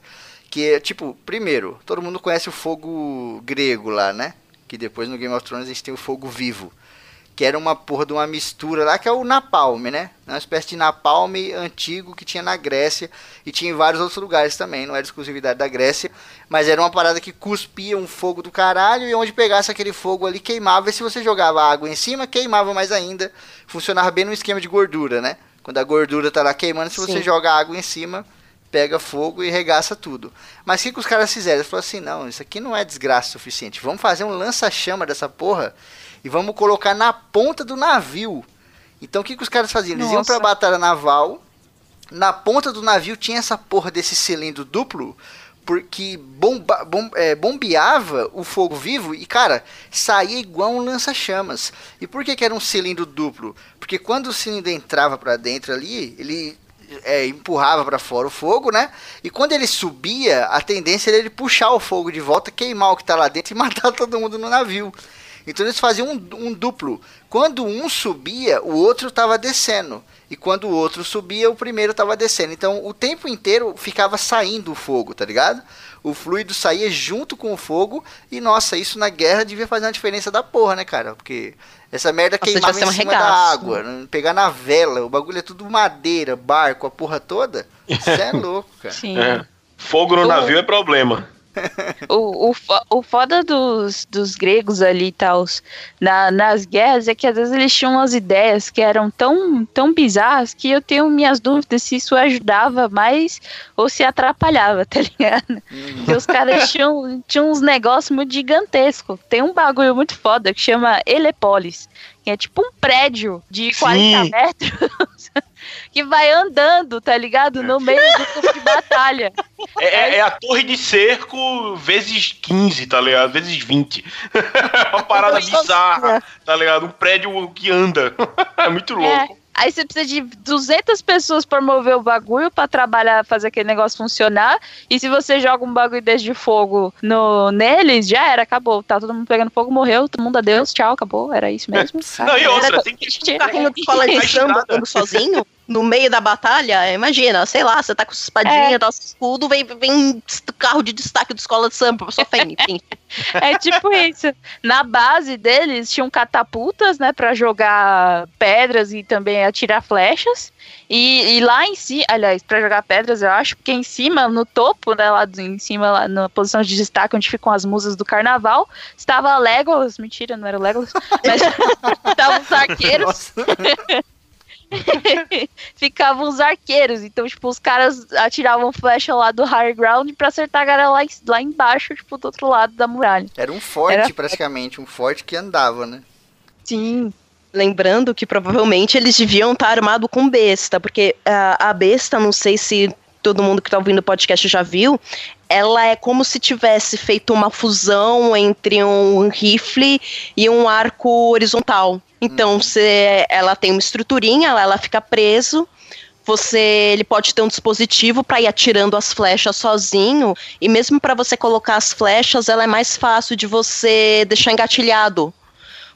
que é tipo, primeiro, todo mundo conhece o fogo grego lá, né? Que depois no Game of Thrones a gente tem o fogo vivo que era uma porra de uma mistura lá, que é o napalm, né? Uma espécie de napalm antigo que tinha na Grécia e tinha em vários outros lugares também, não era exclusividade da Grécia, mas era uma parada que cuspia um fogo do caralho e onde pegasse aquele fogo ali queimava, e se você jogava água em cima, queimava mais ainda. Funcionava bem no esquema de gordura, né? Quando a gordura tá lá queimando, se você Sim. joga água em cima, pega fogo e regaça tudo. Mas o que, que os caras fizeram? Eles falaram assim: não, isso aqui não é desgraça o suficiente. Vamos fazer um lança-chama dessa porra e vamos colocar na ponta do navio. Então o que, que os caras faziam? Eles iam Nossa. pra batalha naval. Na ponta do navio tinha essa porra desse cilindro duplo. Porque bomba, bom, é, bombeava o fogo vivo e, cara, saía igual um lança-chamas. E por que, que era um cilindro duplo? Porque quando o cilindro entrava pra dentro ali, ele é, empurrava pra fora o fogo, né? E quando ele subia, a tendência era ele puxar o fogo de volta, queimar o que tá lá dentro e matar todo mundo no navio. Então eles faziam um, um duplo. Quando um subia, o outro estava descendo. E quando o outro subia, o primeiro estava descendo. Então o tempo inteiro ficava saindo o fogo, tá ligado? O fluido saía junto com o fogo. E nossa, isso na guerra devia fazer uma diferença da porra, né, cara? Porque essa merda Nossa, queimava devia em um cima da água. né? Pegar na vela. O bagulho é tudo madeira, barco, a porra toda. Isso é louco, cara. Sim. É. Fogo no O- navio é problema. O, o, o foda dos, dos gregos ali e tal, na, nas guerras, é que às vezes eles tinham umas ideias que eram tão, tão bizarras que eu tenho minhas dúvidas se isso ajudava mais ou se atrapalhava, tá ligado? Porque os caras tinham, tinham uns negócios muito gigantescos. Tem um bagulho muito foda que chama Elepolis, que é tipo um prédio de 40 Sim. metros. Que vai andando, tá ligado? No meio do campo de batalha. É, é- é a torre de cerco vezes 15, tá ligado? Vezes 20. Uma parada bizarra, tá ligado? Um prédio que anda. É muito louco. É. Aí você precisa de 200 pessoas pra mover o bagulho, pra trabalhar, fazer aquele negócio funcionar. E se você joga um bagulho desse de fogo no, neles, já era, acabou. Tá todo mundo pegando fogo, morreu, todo mundo adeus, tchau, acabou. Era isso mesmo. Não, e Era outra, to- tem que Um carrinho de escola de Vai samba sozinho? No meio da batalha, imagina, sei lá, você tá com espadinha, É. tá com seu escudo, vem, vem um carro de destaque do escola de samba, só fene, enfim. É tipo isso. Na base deles tinham catapultas, né, pra jogar pedras e também atirar flechas. E, e lá em cima, aliás, pra jogar pedras, eu acho, porque em cima, no topo, né, lá do- em cima, lá na posição de destaque, onde ficam as musas do carnaval, estava Legolas, mentira, não era o Legolas, mas estavam os arqueiros. Ficavam os arqueiros. Então, tipo, os caras atiravam flecha lá do high ground pra acertar a galera lá, lá embaixo, tipo, do outro lado da muralha. Era um forte, Era- praticamente, um forte que andava, né? Sim. Lembrando que provavelmente eles deviam estar armados com besta, porque ah, a besta, não sei se todo mundo que está ouvindo o podcast já viu, ela é como se tivesse feito uma fusão entre um rifle e um arco horizontal. Então, você, ela tem uma estruturinha, ela, ela fica preso. Você, ele pode ter um dispositivo para ir atirando as flechas sozinho, e mesmo para você colocar as flechas, ela é mais fácil de você deixar engatilhado.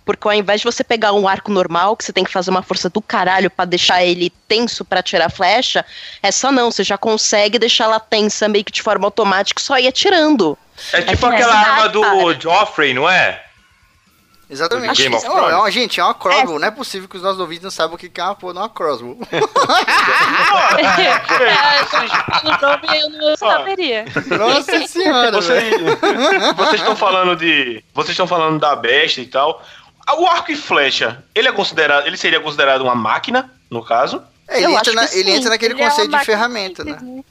Porque ao invés de você pegar um arco normal, que você tem que fazer uma força do caralho pra deixar ele tenso pra tirar a flecha, essa não, você já consegue deixar ela tensa meio que de forma automática e só ir atirando. É tipo É aquela arma do. Joffrey, não é? Exatamente. Game of Não, é Thrones. uma, gente, é uma crossbow. Não é possível que os nossos ouvintes não saibam o que é uma porra de uma crossbow. Pelo nome eu não saberia. Nossa senhora, Vocês vocês estão falando de. Vocês estão falando da besta e tal. O arco e flecha, ele é considerado. Ele seria considerado uma máquina, no caso? É, ele, entra na- ele entra naquele Ele é conceito de ferramenta, né? simples,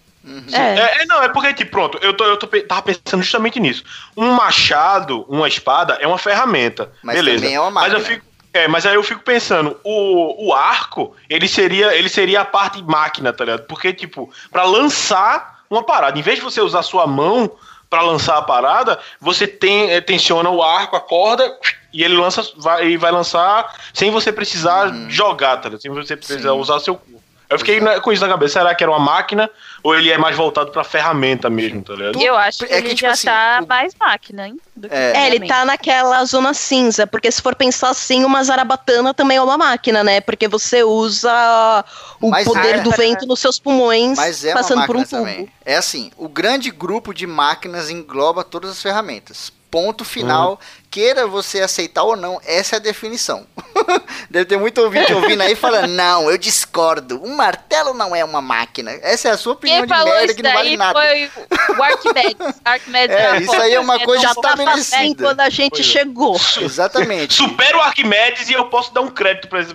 É. É, é, não, é porque, tipo, pronto, eu, tô, eu tô, tava pensando justamente nisso. Um machado, uma espada, é uma ferramenta. Mas beleza. também é uma Mas eu máquina. fico. É, mas aí eu fico pensando, o, o arco, ele seria, ele seria a parte máquina, tá ligado? Porque, tipo, pra lançar uma parada, em vez de você usar sua mão pra lançar a parada, você tem, eh, tensiona o arco, a corda, e ele lança, vai, e vai lançar sem você precisar jogar, tá ligado? Sem você precisar Uhum. Sim. usar seu corpo. Eu fiquei na- com isso na cabeça, será que era uma máquina ou ele é mais voltado pra ferramenta mesmo, tá ligado? E eu acho que É que, ele tipo já assim, tá o- mais máquina, hein? do que É. É, ele tá naquela zona cinza, porque se for pensar assim, uma zarabatana também é uma máquina, né? Porque você usa o Mas poder é. do vento nos seus pulmões, Mas é passando por um tubo. também. É assim, o grande grupo de máquinas engloba todas as ferramentas. Ponto final. Queira você aceitar ou não, essa é a definição. Deve ter muito ouvinte ouvindo aí falando, não, eu discordo. Um martelo não é uma máquina. Essa é a sua opinião Quem de falou merda que não vale nada. foi o Arquimedes. Arquimedes É, isso aí é uma coisa? Já estabelecida. assim quando a gente Pois chegou. Exatamente. Supera o Arquimedes e eu posso dar um crédito pra esse.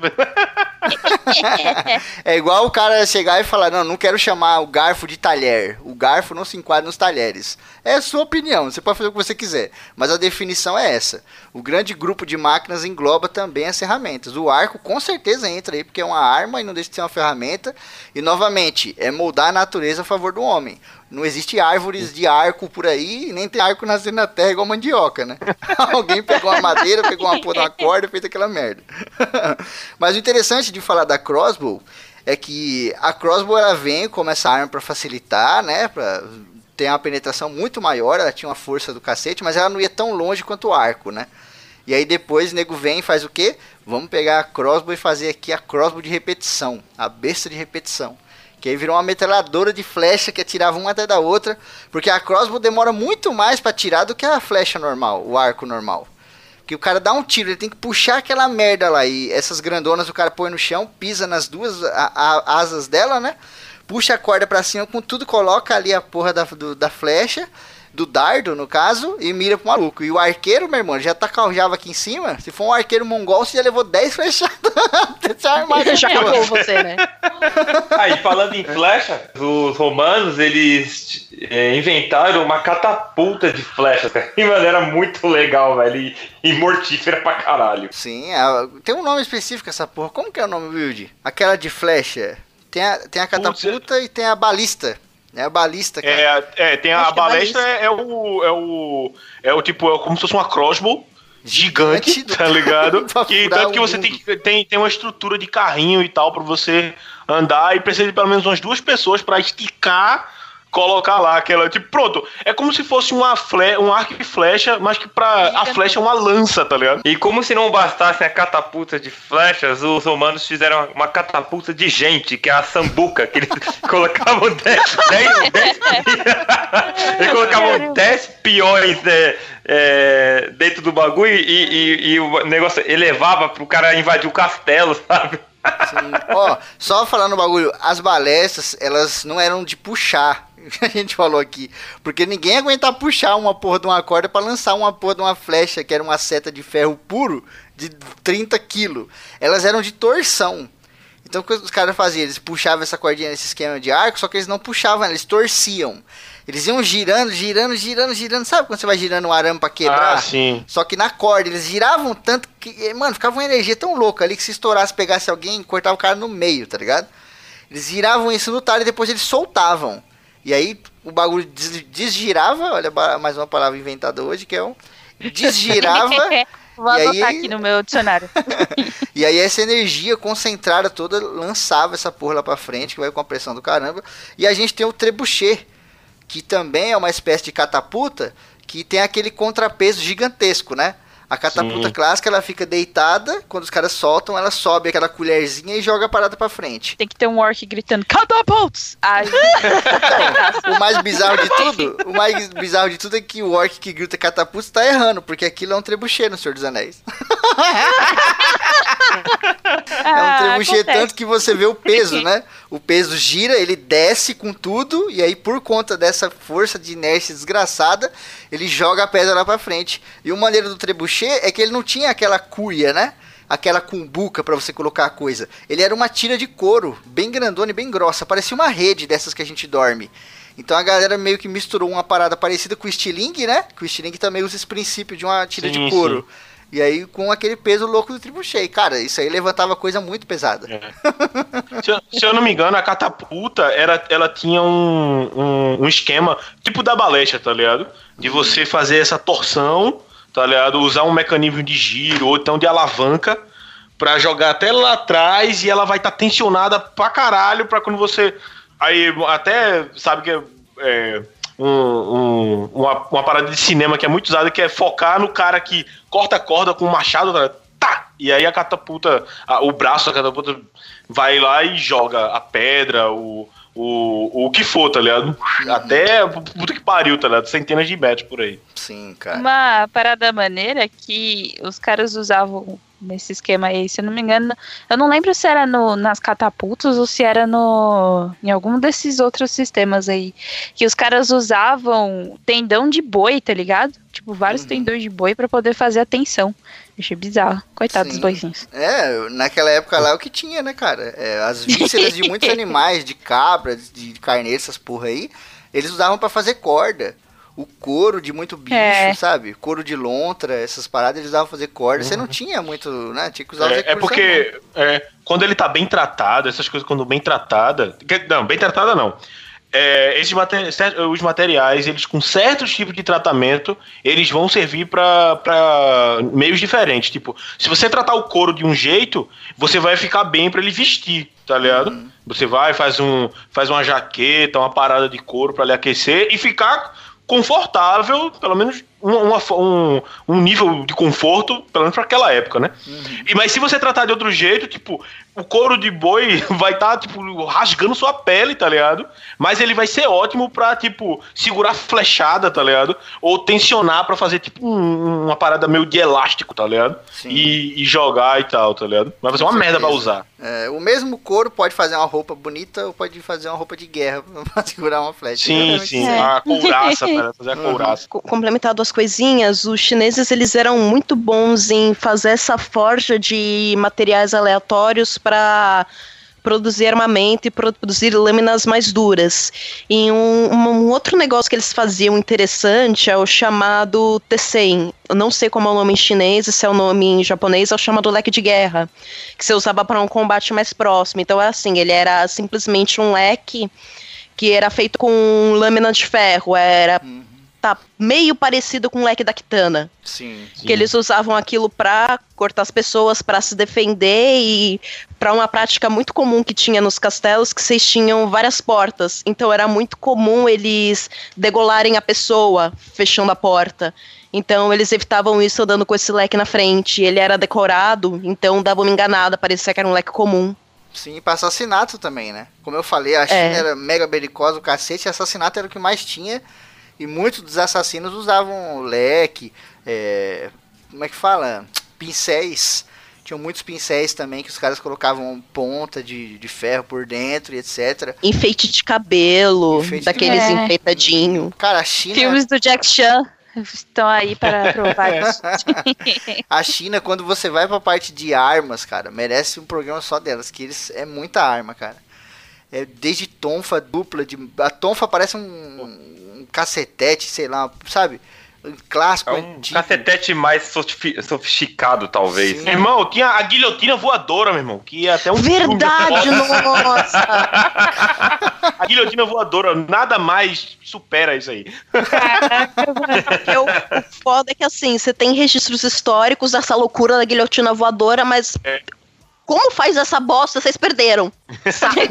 É igual o cara chegar e falar, não, não quero chamar o garfo de talher. O garfo não se enquadra nos talheres. É sua opinião, você pode fazer o que você quiser. Mas a definição é essa. O grande grupo de máquinas engloba também as ferramentas. O arco com certeza entra aí, porque é uma arma e não deixa de ser uma ferramenta. E novamente, é moldar a natureza a favor do homem. Não existe árvores de arco por aí, nem tem arco nascendo na terra igual mandioca, né? Alguém pegou uma madeira, pegou uma porra uma corda e fez aquela merda. Mas o interessante de falar da crossbow é que a crossbow ela vem como essa arma para facilitar, né? Pra ter uma penetração muito maior, ela tinha uma força do cacete, mas ela não ia tão longe quanto o arco, né? E aí depois o nego vem e faz o quê? Vamos pegar a crossbow e fazer aqui a crossbow de repetição, a besta de repetição. Que aí virou uma metralhadora de flecha que atirava uma até da outra, porque a crossbow demora muito mais para atirar do que a flecha normal, o arco normal. Que o cara dá um tiro, ele tem que puxar aquela merda lá. E essas grandonas o cara põe no chão, pisa nas duas a- a- asas dela, né? Puxa a corda pra cima com tudo, coloca ali a porra da, do- da flecha, do dardo, no caso, e mira pro maluco. E o arqueiro, meu irmão, já tá caljava aqui em cima. Se for um arqueiro mongol, você já levou 10 flechadas. Já acabou você, né? Aí, falando em flecha, os romanos, eles é, inventaram uma catapulta de flechas, cara. E, mano, era muito legal, velho. E, e mortífera pra caralho. Sim, a- tem um nome específico essa porra. Como que é o nome, Wilde? Aquela de flecha. Tem a, tem a catapulta e tem a balista. É a balista, cara. É, é, tem a que é balestra, é, é o. É o. É o tipo, é como se fosse uma crossbow gigante, Gigante. tá ligado? Que tanto que você tem, que- tem, tem uma estrutura de carrinho e tal pra você andar e precisa de pelo menos umas duas pessoas pra esticar colocar lá aquela. Tipo, pronto. É como se fosse uma fle um arco e flecha, mas que pra. A flecha é uma lança, tá ligado? E como se não bastasse a catapulta de flechas, os romanos fizeram uma catapulta de gente, que é a sambuca, que eles colocavam 10, 10, 10 Eles colocavam 10 peões né, é, dentro do bagulho e, e, e o negócio elevava pro cara invadir o castelo, sabe? Sim. Ó, só falando o bagulho, as balestras, elas não eram de puxar, a gente falou aqui. Porque ninguém ia aguentar puxar uma porra de uma corda para lançar uma porra de uma flecha, que era uma seta de ferro puro, de 30 quilos. Elas eram de torção. Então o que os caras faziam? Eles puxavam essa cordinha nesse esquema de arco, só que eles não puxavam, eles torciam. Eles iam girando, girando, girando, girando. Sabe quando você vai girando um arame pra quebrar? Ah, sim. Só que na corda, eles giravam tanto que, mano, ficava uma energia tão louca ali que se estourasse, pegasse alguém, cortava o cara no meio, tá ligado? Eles giravam isso no talho e depois eles soltavam. E aí o bagulho des desgirava, olha mais uma palavra inventada hoje, que é um desgirava. Vou anotar aqui no meu dicionário. e aí essa energia concentrada toda lançava essa porra lá pra frente, que vai com a pressão do caramba. E a gente tem o trebuchet, que também é uma espécie de catapulta, que tem aquele contrapeso gigantesco, né? A catapulta Sim. clássica, ela fica deitada, quando os caras soltam, ela sobe aquela colherzinha e joga a parada pra frente. Tem que ter um orc gritando, catapults! Ai. então, o mais bizarro de tudo, o mais bizarro de tudo é que o orc que grita catapults tá errando, porque aquilo é um trebuchet no Senhor dos Anéis. é um trebuchet ah, tanto que você vê o peso, né? O peso gira, ele desce com tudo, e aí por conta dessa força de inércia desgraçada, ele joga a pedra lá pra frente. E o maneiro do trebuchet é que ele não tinha aquela cuia, né? Aquela cumbuca para você colocar a coisa. Ele era uma tira de couro, bem grandona e bem grossa. Parecia uma rede dessas que a gente dorme. Então a galera meio que misturou uma parada parecida com o estilingue, né? Que o estilingue também usa esse princípio de uma tira sim, de couro. Sim. E aí com aquele peso louco do trebuchet. Cara, isso aí levantava coisa muito pesada. É. se, eu, se, eu, não me engano, a catapulta era, ela tinha um, um, um esquema tipo da balestra, tá ligado? De você fazer essa torção tá ligado? Usar um mecanismo de giro ou então de alavanca para jogar até lá atrás e ela vai estar tá tensionada pra caralho pra quando você. Aí até sabe que é, é um, um, uma, uma parada de cinema que é muito usada que é focar no cara que corta a corda com um machado, tá, tá e aí a catapulta, a, o braço da catapulta vai lá e joga a pedra, o, o, o que for, tá ligado? Uhum. Até puta que pariu, tá ligado? Centenas de metros por aí. Sim, cara. Uma parada maneira que os caras usavam nesse esquema aí, se eu não me engano, eu não lembro se era no, nas catapultas ou se era no em algum desses outros sistemas aí, que os caras usavam tendão de boi, tá ligado? Tipo, vários uhum. tendões de boi para poder fazer a tensão. Achei bizarro. Coitado Sim. dos boizinhos. É, naquela época lá é o que tinha, né, cara? É, as vísceras de muitos animais, de cabra, de carneiro, essas porra aí, eles usavam para fazer corda. O couro de muito bicho, é. sabe? Couro de lontra, essas paradas eles usavam fazer corda. Uhum. Você não uhum. tinha muito, né? Tinha que usar É, é porque é, quando ele tá bem tratado, essas coisas quando bem tratada. Não, bem tratada não é, esses os materiais, eles com certos tipos de tratamento, eles vão servir para meios diferentes. Tipo, se você tratar o couro de um jeito, você vai ficar bem para ele vestir, tá ligado? Uhum. Você vai, faz, um, faz uma jaqueta, uma parada de couro para ele aquecer e ficar confortável, pelo menos um, um, um nível de conforto, pelo menos para aquela época, né? Uhum. E, mas se você tratar de outro jeito, tipo, o couro de boi vai estar, tá, tipo, rasgando sua pele, tá ligado? Mas ele vai ser ótimo pra, tipo, segurar flechada, tá ligado? Ou tensionar pra fazer, tipo, um, uma parada meio de elástico, tá ligado? E, e, jogar e tal, tá ligado? Mas vai ser uma merda pra usar. É, o mesmo couro pode fazer uma roupa bonita ou pode fazer uma roupa de guerra pra segurar uma flecha. Sim, sim. É. A couraça, pra fazer a uhum. couraça. Uhum. Complementado as coisinhas, os chineses, eles eram muito bons em fazer essa forja de materiais aleatórios para produzir armamento e produzir lâminas mais duras. E um, um, outro negócio que eles faziam interessante é o chamado Tesen. Eu não sei como é o nome em chinês, se é o nome em japonês, é o chamado leque de guerra, que você usava para um combate mais próximo. Então é assim, ele era simplesmente um leque que era feito com lâmina de ferro, era tá meio parecido com o leque da Kitana. Sim. Que eles usavam aquilo pra cortar as pessoas, pra se defender e pra uma prática muito comum que tinha nos castelos, que vocês tinham várias portas. Então era muito comum eles degolarem a pessoa, fechando a porta. Então eles evitavam isso andando com esse leque na frente. Ele era decorado, então dava uma enganada, parecia que era um leque comum. Sim, pra assassinato também, né? Como eu falei, a China É. era mega belicosa, o cacete, e assassinato era o que mais tinha. E muitos dos assassinos usavam leque, é, como é que fala? Pincéis. Tinham muitos pincéis também que os caras colocavam ponta de, de ferro por dentro e etc. Enfeite de cabelo, Enfeite de daqueles cabelo. enfeitadinho. Cara, a China, Filmes do Jack Chan estão aí para provar isso. a China, quando você vai pra parte de armas, cara, merece um programa só delas, que eles é muita arma, cara. É desde tonfa dupla, de, a tonfa parece um cacetete, sei lá, sabe? Um clássico É um antigo. cacetete mais sofisti- sofisticado, talvez. Sim. Meu irmão, tinha a guilhotina voadora, meu irmão. Que é até um. Verdade, nossa! A guilhotina voadora, nada mais supera isso aí. Porque o, o foda é que assim, você tem registros históricos dessa loucura da guilhotina voadora, mas É. como faz essa bosta? Vocês perderam. Sabe?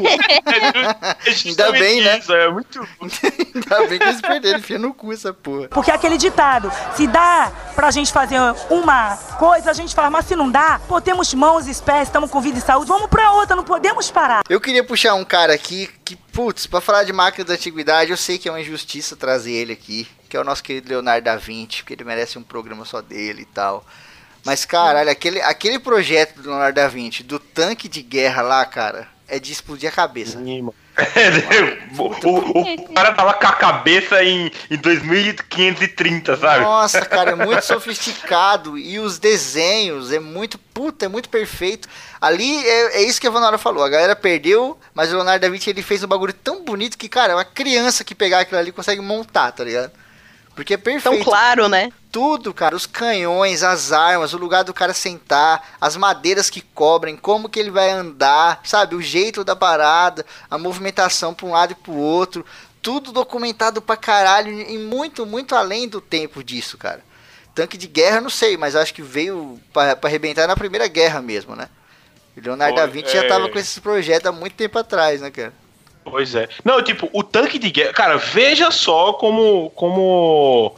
É justamente bem, né? Isso, é muito. Ainda bem que eles perderam, enfia no cu essa porra. Porque é aquele ditado, se dá pra gente fazer uma coisa, a gente faz, mas se não dá, pô, temos mãos e pés, estamos com vida e saúde, vamos pra outra, não podemos parar. Eu queria puxar um cara aqui que, putz, pra falar de máquina da antiguidade, eu sei que é uma injustiça trazer ele aqui, que é o nosso querido Leonardo da Vinci, porque ele merece um programa só dele e tal. Mas, caralho, aquele, aquele projeto do Leonardo da Vinci, do tanque de guerra lá, cara, é de explodir a cabeça. o, o- o cara tava com a cabeça em, em 2530, sabe? Nossa, cara, é muito sofisticado. E os desenhos, é muito. Puta, é muito perfeito. Ali é, é isso que a Vanora falou. A galera perdeu, mas o Leonardo da Vinci ele fez um bagulho tão bonito que, cara, uma criança que pegar aquilo ali consegue montar, tá ligado? Porque é perfeito. Tão claro, né? Tudo, cara, os canhões, as armas, o lugar do cara sentar, as madeiras que cobrem, como que ele vai andar, sabe? O jeito da parada, a movimentação pra um lado e pro outro, tudo documentado pra caralho e muito, muito além do tempo disso, cara. Tanque de guerra, não sei, mas acho que veio pra, pra arrebentar na Primeira Guerra mesmo, né? O Leonardo da Vinci já é. tava com esse projeto há muito tempo atrás, né, cara? Pois é. Não, tipo, o tanque de guerra. Cara, veja só como. Como.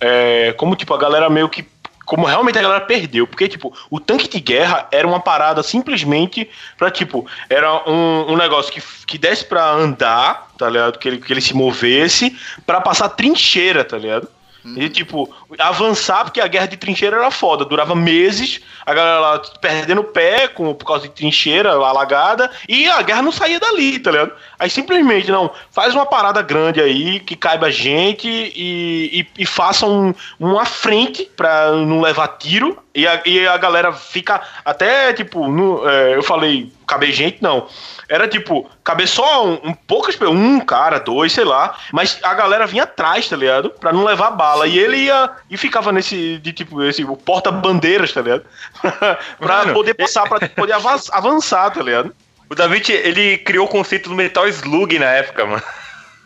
É, como, tipo, a galera meio que. Como realmente a galera perdeu. Porque, tipo, o tanque de guerra era uma parada simplesmente pra, tipo, era um, um negócio que, que desse pra andar, tá ligado? Que ele, que ele se movesse, pra passar trincheira, tá ligado? E, tipo, avançar, porque a guerra de trincheira era foda, durava meses, a galera lá perdendo o pé com, por causa de trincheira alagada, e a guerra não saía dali, tá ligado? Aí simplesmente, não, faz uma parada grande aí, que caiba gente e, e, e faça um, uma frente pra não levar tiro, e a, e a galera fica até, tipo, no, é, eu falei, caber gente, não. Era tipo, caber só um, um poucas um cara, dois, sei lá. Mas a galera vinha atrás, tá ligado? Pra não levar bala. E ele ia. E ficava nesse. De tipo, esse o porta-bandeiras, tá ligado? pra Mano, poder passar, pra poder avan- avançar, tá ligado? O Da Vinci, ele criou o conceito do Metal Slug na época, mano.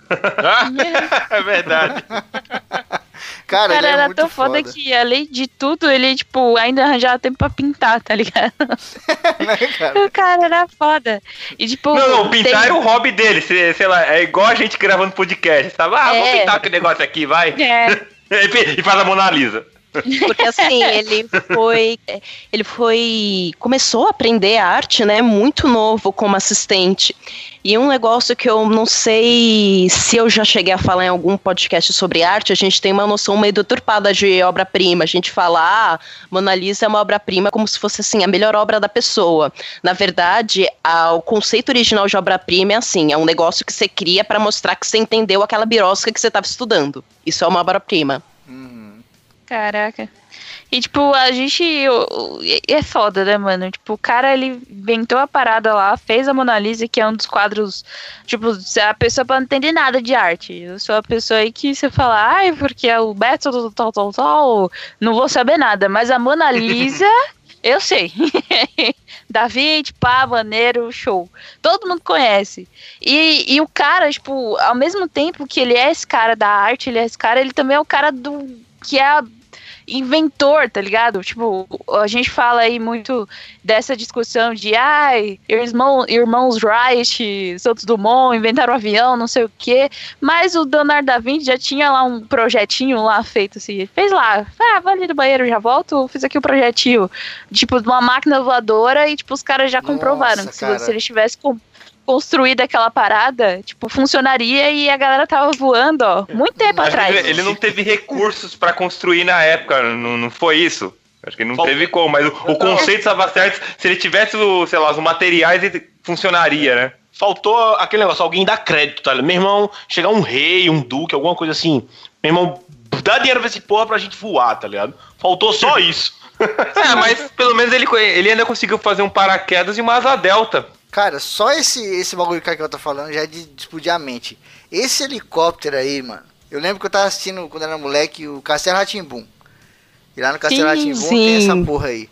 é verdade. Cara, O cara ele é era tão foda, foda. que, além de tudo, ele, tipo, ainda arranjava tempo pra pintar, tá ligado? né, cara? o cara era foda. E, tipo. Não, não, pintar tem- era o hobby dele, sei, sei lá, é igual a gente gravando podcast, sabe? Ah, vamos É. pintar aquele negócio aqui, vai. É. E faz a Mona Lisa. Porque assim, ele foi. Ele foi. Começou a aprender arte, né? Muito novo como assistente. E um negócio que eu não sei se eu já cheguei a falar em algum podcast sobre arte, a gente tem uma noção meio deturpada de obra-prima. A gente fala, ah, Mona Lisa é uma obra-prima como se fosse assim, a melhor obra da pessoa. Na verdade, a- o conceito original de obra-prima é assim: é um negócio que você cria para mostrar que você entendeu aquela birosca que você estava estudando. Isso é uma obra-prima. Caraca. E, tipo, a gente. É foda, né, mano? Tipo, o cara, ele inventou a parada lá, fez a Mona Lisa, que é um dos quadros. Tipo, a pessoa pra não entender nada de arte. Eu sou a pessoa aí que você fala, ai, porque é o método tal, tal, tal. Não vou saber nada. Mas a Mona Lisa Eu sei. Davi, pá, maneiro, show. Todo mundo conhece. E, e o cara, tipo, ao mesmo tempo que ele é esse cara da arte, ele é esse cara, ele também é o cara do. que é a inventor, tá ligado? Tipo, a gente fala aí muito dessa discussão de ai, irmão, irmãos Wright, Santos Dumont inventaram o um avião, não sei o quê. Mas o Leonardo da Vinci já tinha lá um projetinho lá feito assim. Fez lá, ah, vou ali no banheiro, já volto, fiz aqui o um projetinho. Tipo, de uma máquina voadora e, tipo, os caras já comprovaram que se, se eles tivessem construída aquela parada, tipo, funcionaria e a galera tava voando, ó, muito tempo Acho atrás. Ele, ele, não teve recursos para construir na época, não, não foi isso? Acho que não Faltou. teve como, mas o, o conceito estava certo. Se ele tivesse, o, sei lá, os materiais, ele funcionaria, né? Faltou aquele negócio, alguém dá crédito, tá? Meu irmão, chegar um rei, um duque, alguma coisa assim. Meu irmão, dá dinheiro pra esse porra pra gente voar, tá ligado? Faltou só isso. é, mas pelo menos ele, ele ainda conseguiu fazer um paraquedas e uma asa delta. Cara, só esse, esse bagulho que eu tô falando já é de, de explodir a mente. Esse helicóptero aí, mano. Eu lembro que eu tava assistindo quando era moleque o Castelo Ratimbum. E lá no Castelo Ratimbum tem essa porra aí.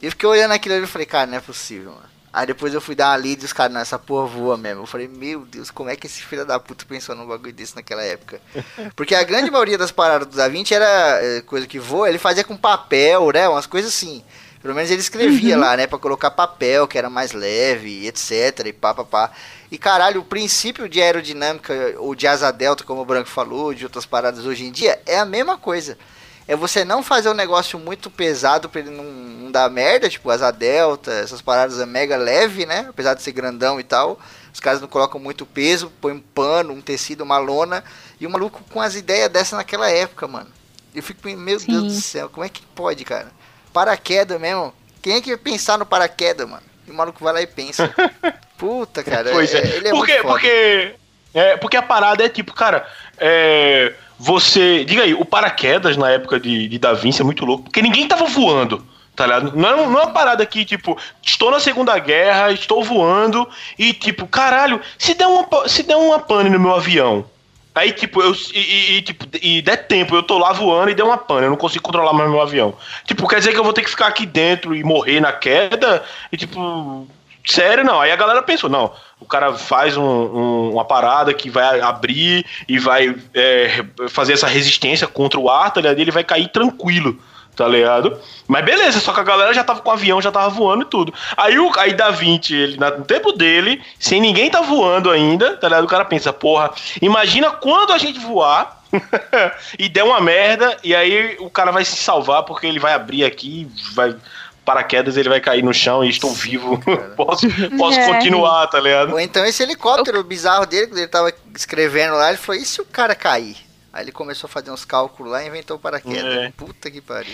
E eu fiquei olhando aquilo ali e falei, cara, não é possível, mano. Aí depois eu fui dar uma lida e os caras, nessa porra voa mesmo. Eu falei, meu Deus, como é que esse filho da puta pensou num bagulho desse naquela época? Porque a grande maioria das paradas do Da Vinci era é, coisa que voa, ele fazia com papel, né? Umas coisas assim. Pelo menos ele escrevia uhum. lá, né? Pra colocar papel, que era mais leve, etc. E pá, pá, pá. E caralho, o princípio de aerodinâmica, ou de asa delta, como o Branco falou, de outras paradas hoje em dia, é a mesma coisa. É você não fazer um negócio muito pesado pra ele não, não dar merda, tipo asa delta, essas paradas é mega leve, né? Apesar de ser grandão e tal. Os caras não colocam muito peso, põe um pano, um tecido, uma lona. E o maluco com as ideias dessa naquela época, mano. Eu fico, meu Sim. Deus do céu, como é que pode, cara? Paraquedas mesmo. Quem é que pensar no paraquedas, mano? E o maluco vai lá e pensa. Puta, cara. Pois é. é. Ele é porque, porque, é, porque a parada é tipo, cara, é, você. Diga aí, o paraquedas na época de, de Da Vinci é muito louco, porque ninguém tava voando. Tá ligado? Não é, não é uma parada que, tipo, estou na Segunda Guerra, estou voando e, tipo, caralho, se der uma, se der uma pane no meu avião, Aí, tipo, eu. E, e, tipo, e der tempo, eu tô lá voando e deu uma pane, eu não consigo controlar mais meu avião. Tipo, quer dizer que eu vou ter que ficar aqui dentro e morrer na queda? E, tipo. Sério, não. Aí a galera pensou, não, o cara faz um, um, uma parada que vai abrir e vai é, fazer essa resistência contra o ar, tá ligado? Ele vai cair tranquilo tá ligado? Mas beleza, só que a galera já tava com o avião, já tava voando e tudo. Aí o aí Da Vinci, ele, no tempo dele, sem ninguém tá voando ainda, tá ligado? O cara pensa, porra, imagina quando a gente voar e der uma merda, e aí o cara vai se salvar porque ele vai abrir aqui, vai paraquedas, ele vai cair no chão e estou Sim, vivo. posso posso é. continuar, tá ligado? Ou então esse helicóptero bizarro dele, quando ele tava escrevendo lá, ele falou, e se o cara cair? Aí ele começou a fazer uns cálculos lá e inventou o paraquedas. É. Puta que pariu.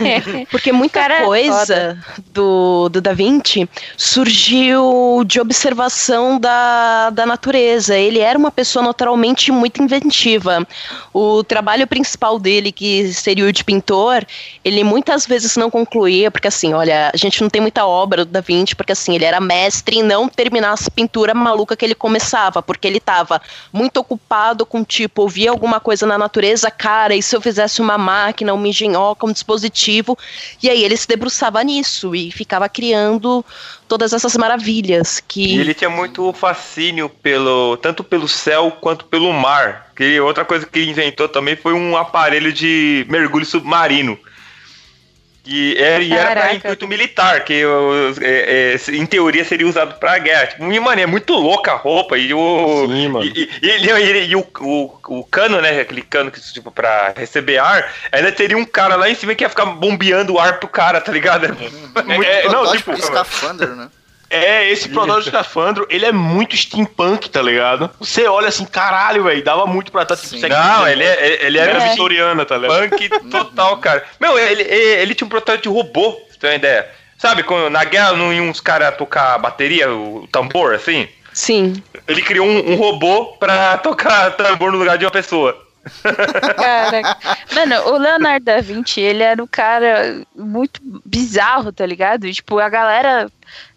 Porque muita Cara, coisa do, do Da Vinci surgiu de observação da, da natureza. Ele era uma pessoa naturalmente muito inventiva. O trabalho principal dele, que seria o de pintor, ele muitas vezes não concluía, porque assim, olha, a gente não tem muita obra do Da Vinci, porque assim, ele era mestre em não terminar as pinturas maluca que ele começava, porque ele estava muito ocupado com, tipo, ouvir alguma coisa coisa na natureza, cara, e se eu fizesse uma máquina, uma engenhoca, um dispositivo? E aí ele se debruçava nisso e ficava criando todas essas maravilhas que e ele tinha muito fascínio pelo tanto pelo céu quanto pelo mar que outra coisa que ele inventou também foi um aparelho de mergulho submarino e era, e era pra intuito militar, que é, é, em teoria seria usado pra guerra. Tipo, mano, é muito louca a roupa. E o. Sim, mano. E, e, e, e o, o, o, cano, né? Aquele cano que, tipo, pra receber ar, ainda teria um cara lá em cima que ia ficar bombeando o ar pro cara, tá ligado? É, muito é, não, tipo, escafandro, né? É, esse protótipo de escafandro, ele é muito steampunk, tá ligado? Você olha assim, caralho, velho, dava muito pra estar tipo, Não, ele, é, ele era é. vitoriana, tá ligado? Punk total, cara. Meu, ele, ele, ele, tinha um protótipo de robô, você tem uma ideia. Sabe, quando, na guerra não iam uns caras tocar bateria, o tambor, assim? Sim. Ele criou um, um robô pra tocar tambor no lugar de uma pessoa. Cara, mano, o Leonardo da Vinci, ele era um cara muito bizarro, tá ligado? Tipo, a galera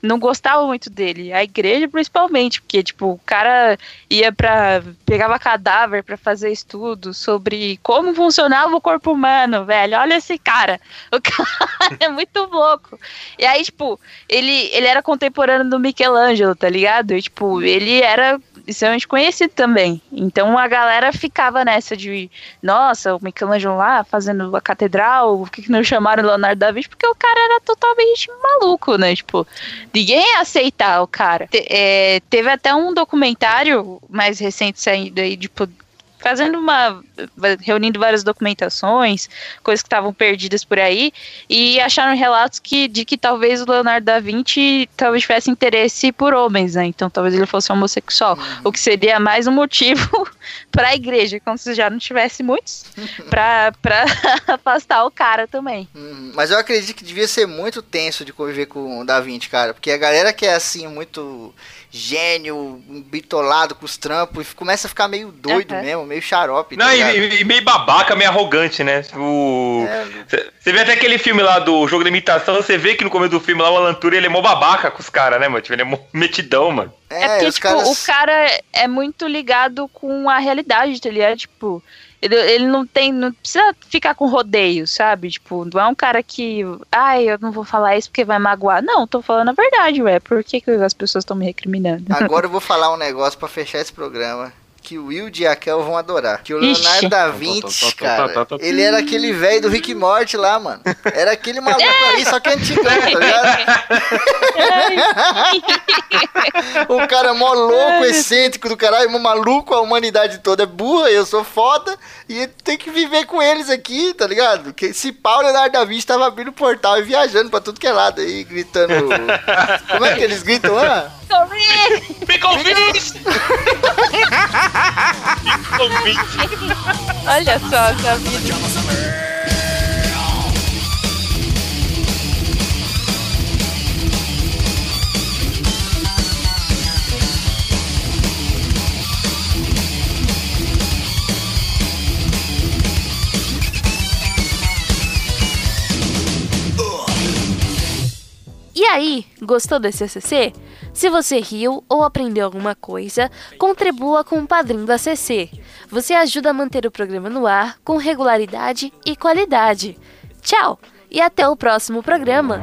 não gostava muito dele. A igreja, principalmente, porque, tipo, o cara ia pra. pegava cadáver para fazer estudo sobre como funcionava o corpo humano, velho. Olha esse cara. O cara é muito louco. E aí, tipo, ele, ele era contemporâneo do Michelangelo, tá ligado? E, tipo, ele era extremamente conhecido também. Então a galera ficava nessa de, nossa, o Michelangelo lá fazendo a catedral, o que, que não chamaram Leonardo da Vinci? Porque o cara era totalmente maluco, né? Tipo, ninguém ia aceitar o cara. Te, é, teve até um documentário mais recente saindo aí, tipo, fazendo uma. reunindo várias documentações, coisas que estavam perdidas por aí, e acharam relatos que, de que talvez o Leonardo da Vinci talvez tivesse interesse por homens, né? Então talvez ele fosse homossexual, uhum. o que seria mais um motivo para a igreja, como se já não tivesse muitos, para afastar o cara também. Uhum. Mas eu acredito que devia ser muito tenso de conviver com o Da Vinci, cara, porque a galera que é assim, muito gênio, bitolado com os trampos, e começa a ficar meio doido uhum. mesmo, meio xarope. Tá Não, e, e, meio babaca, meio arrogante, né? O... Você é... vê até aquele filme lá do jogo de imitação, você vê que no começo do filme lá o Alan Turing, ele é mó babaca com os caras, né, mano? Tipo, ele é mó metidão, mano. É, é porque, tipo, caras... o cara é muito ligado com a realidade, tá ligado? Tipo, ele, ele não tem. Não precisa ficar com rodeio, sabe? Tipo, não é um cara que. Ai, eu não vou falar isso porque vai magoar. Não, tô falando a verdade, ué. Por que, que as pessoas estão me recriminando? Agora eu vou falar um negócio para fechar esse programa que o Will e a Kel vão adorar. Que o Leonardo Ixi. da Vinci, cara, ele era aquele velho do Rick Morty lá, mano. Era aquele maluco ali, só que antigão, tá ligado? o cara mó louco, excêntrico do caralho, maluco, a humanidade toda é burra, eu sou foda, e tem que viver com eles aqui, tá ligado? Que se Paulo Leonardo da Vinci tava abrindo o portal e viajando pra tudo que é lado aí, gritando. Como é que eles gritam lá? Me convence! Olha só vida. E aí, gostou desse ACC? Se você riu ou aprendeu alguma coisa, contribua com o padrinho do ACC. Você ajuda a manter o programa no ar com regularidade e qualidade. Tchau e até o próximo programa.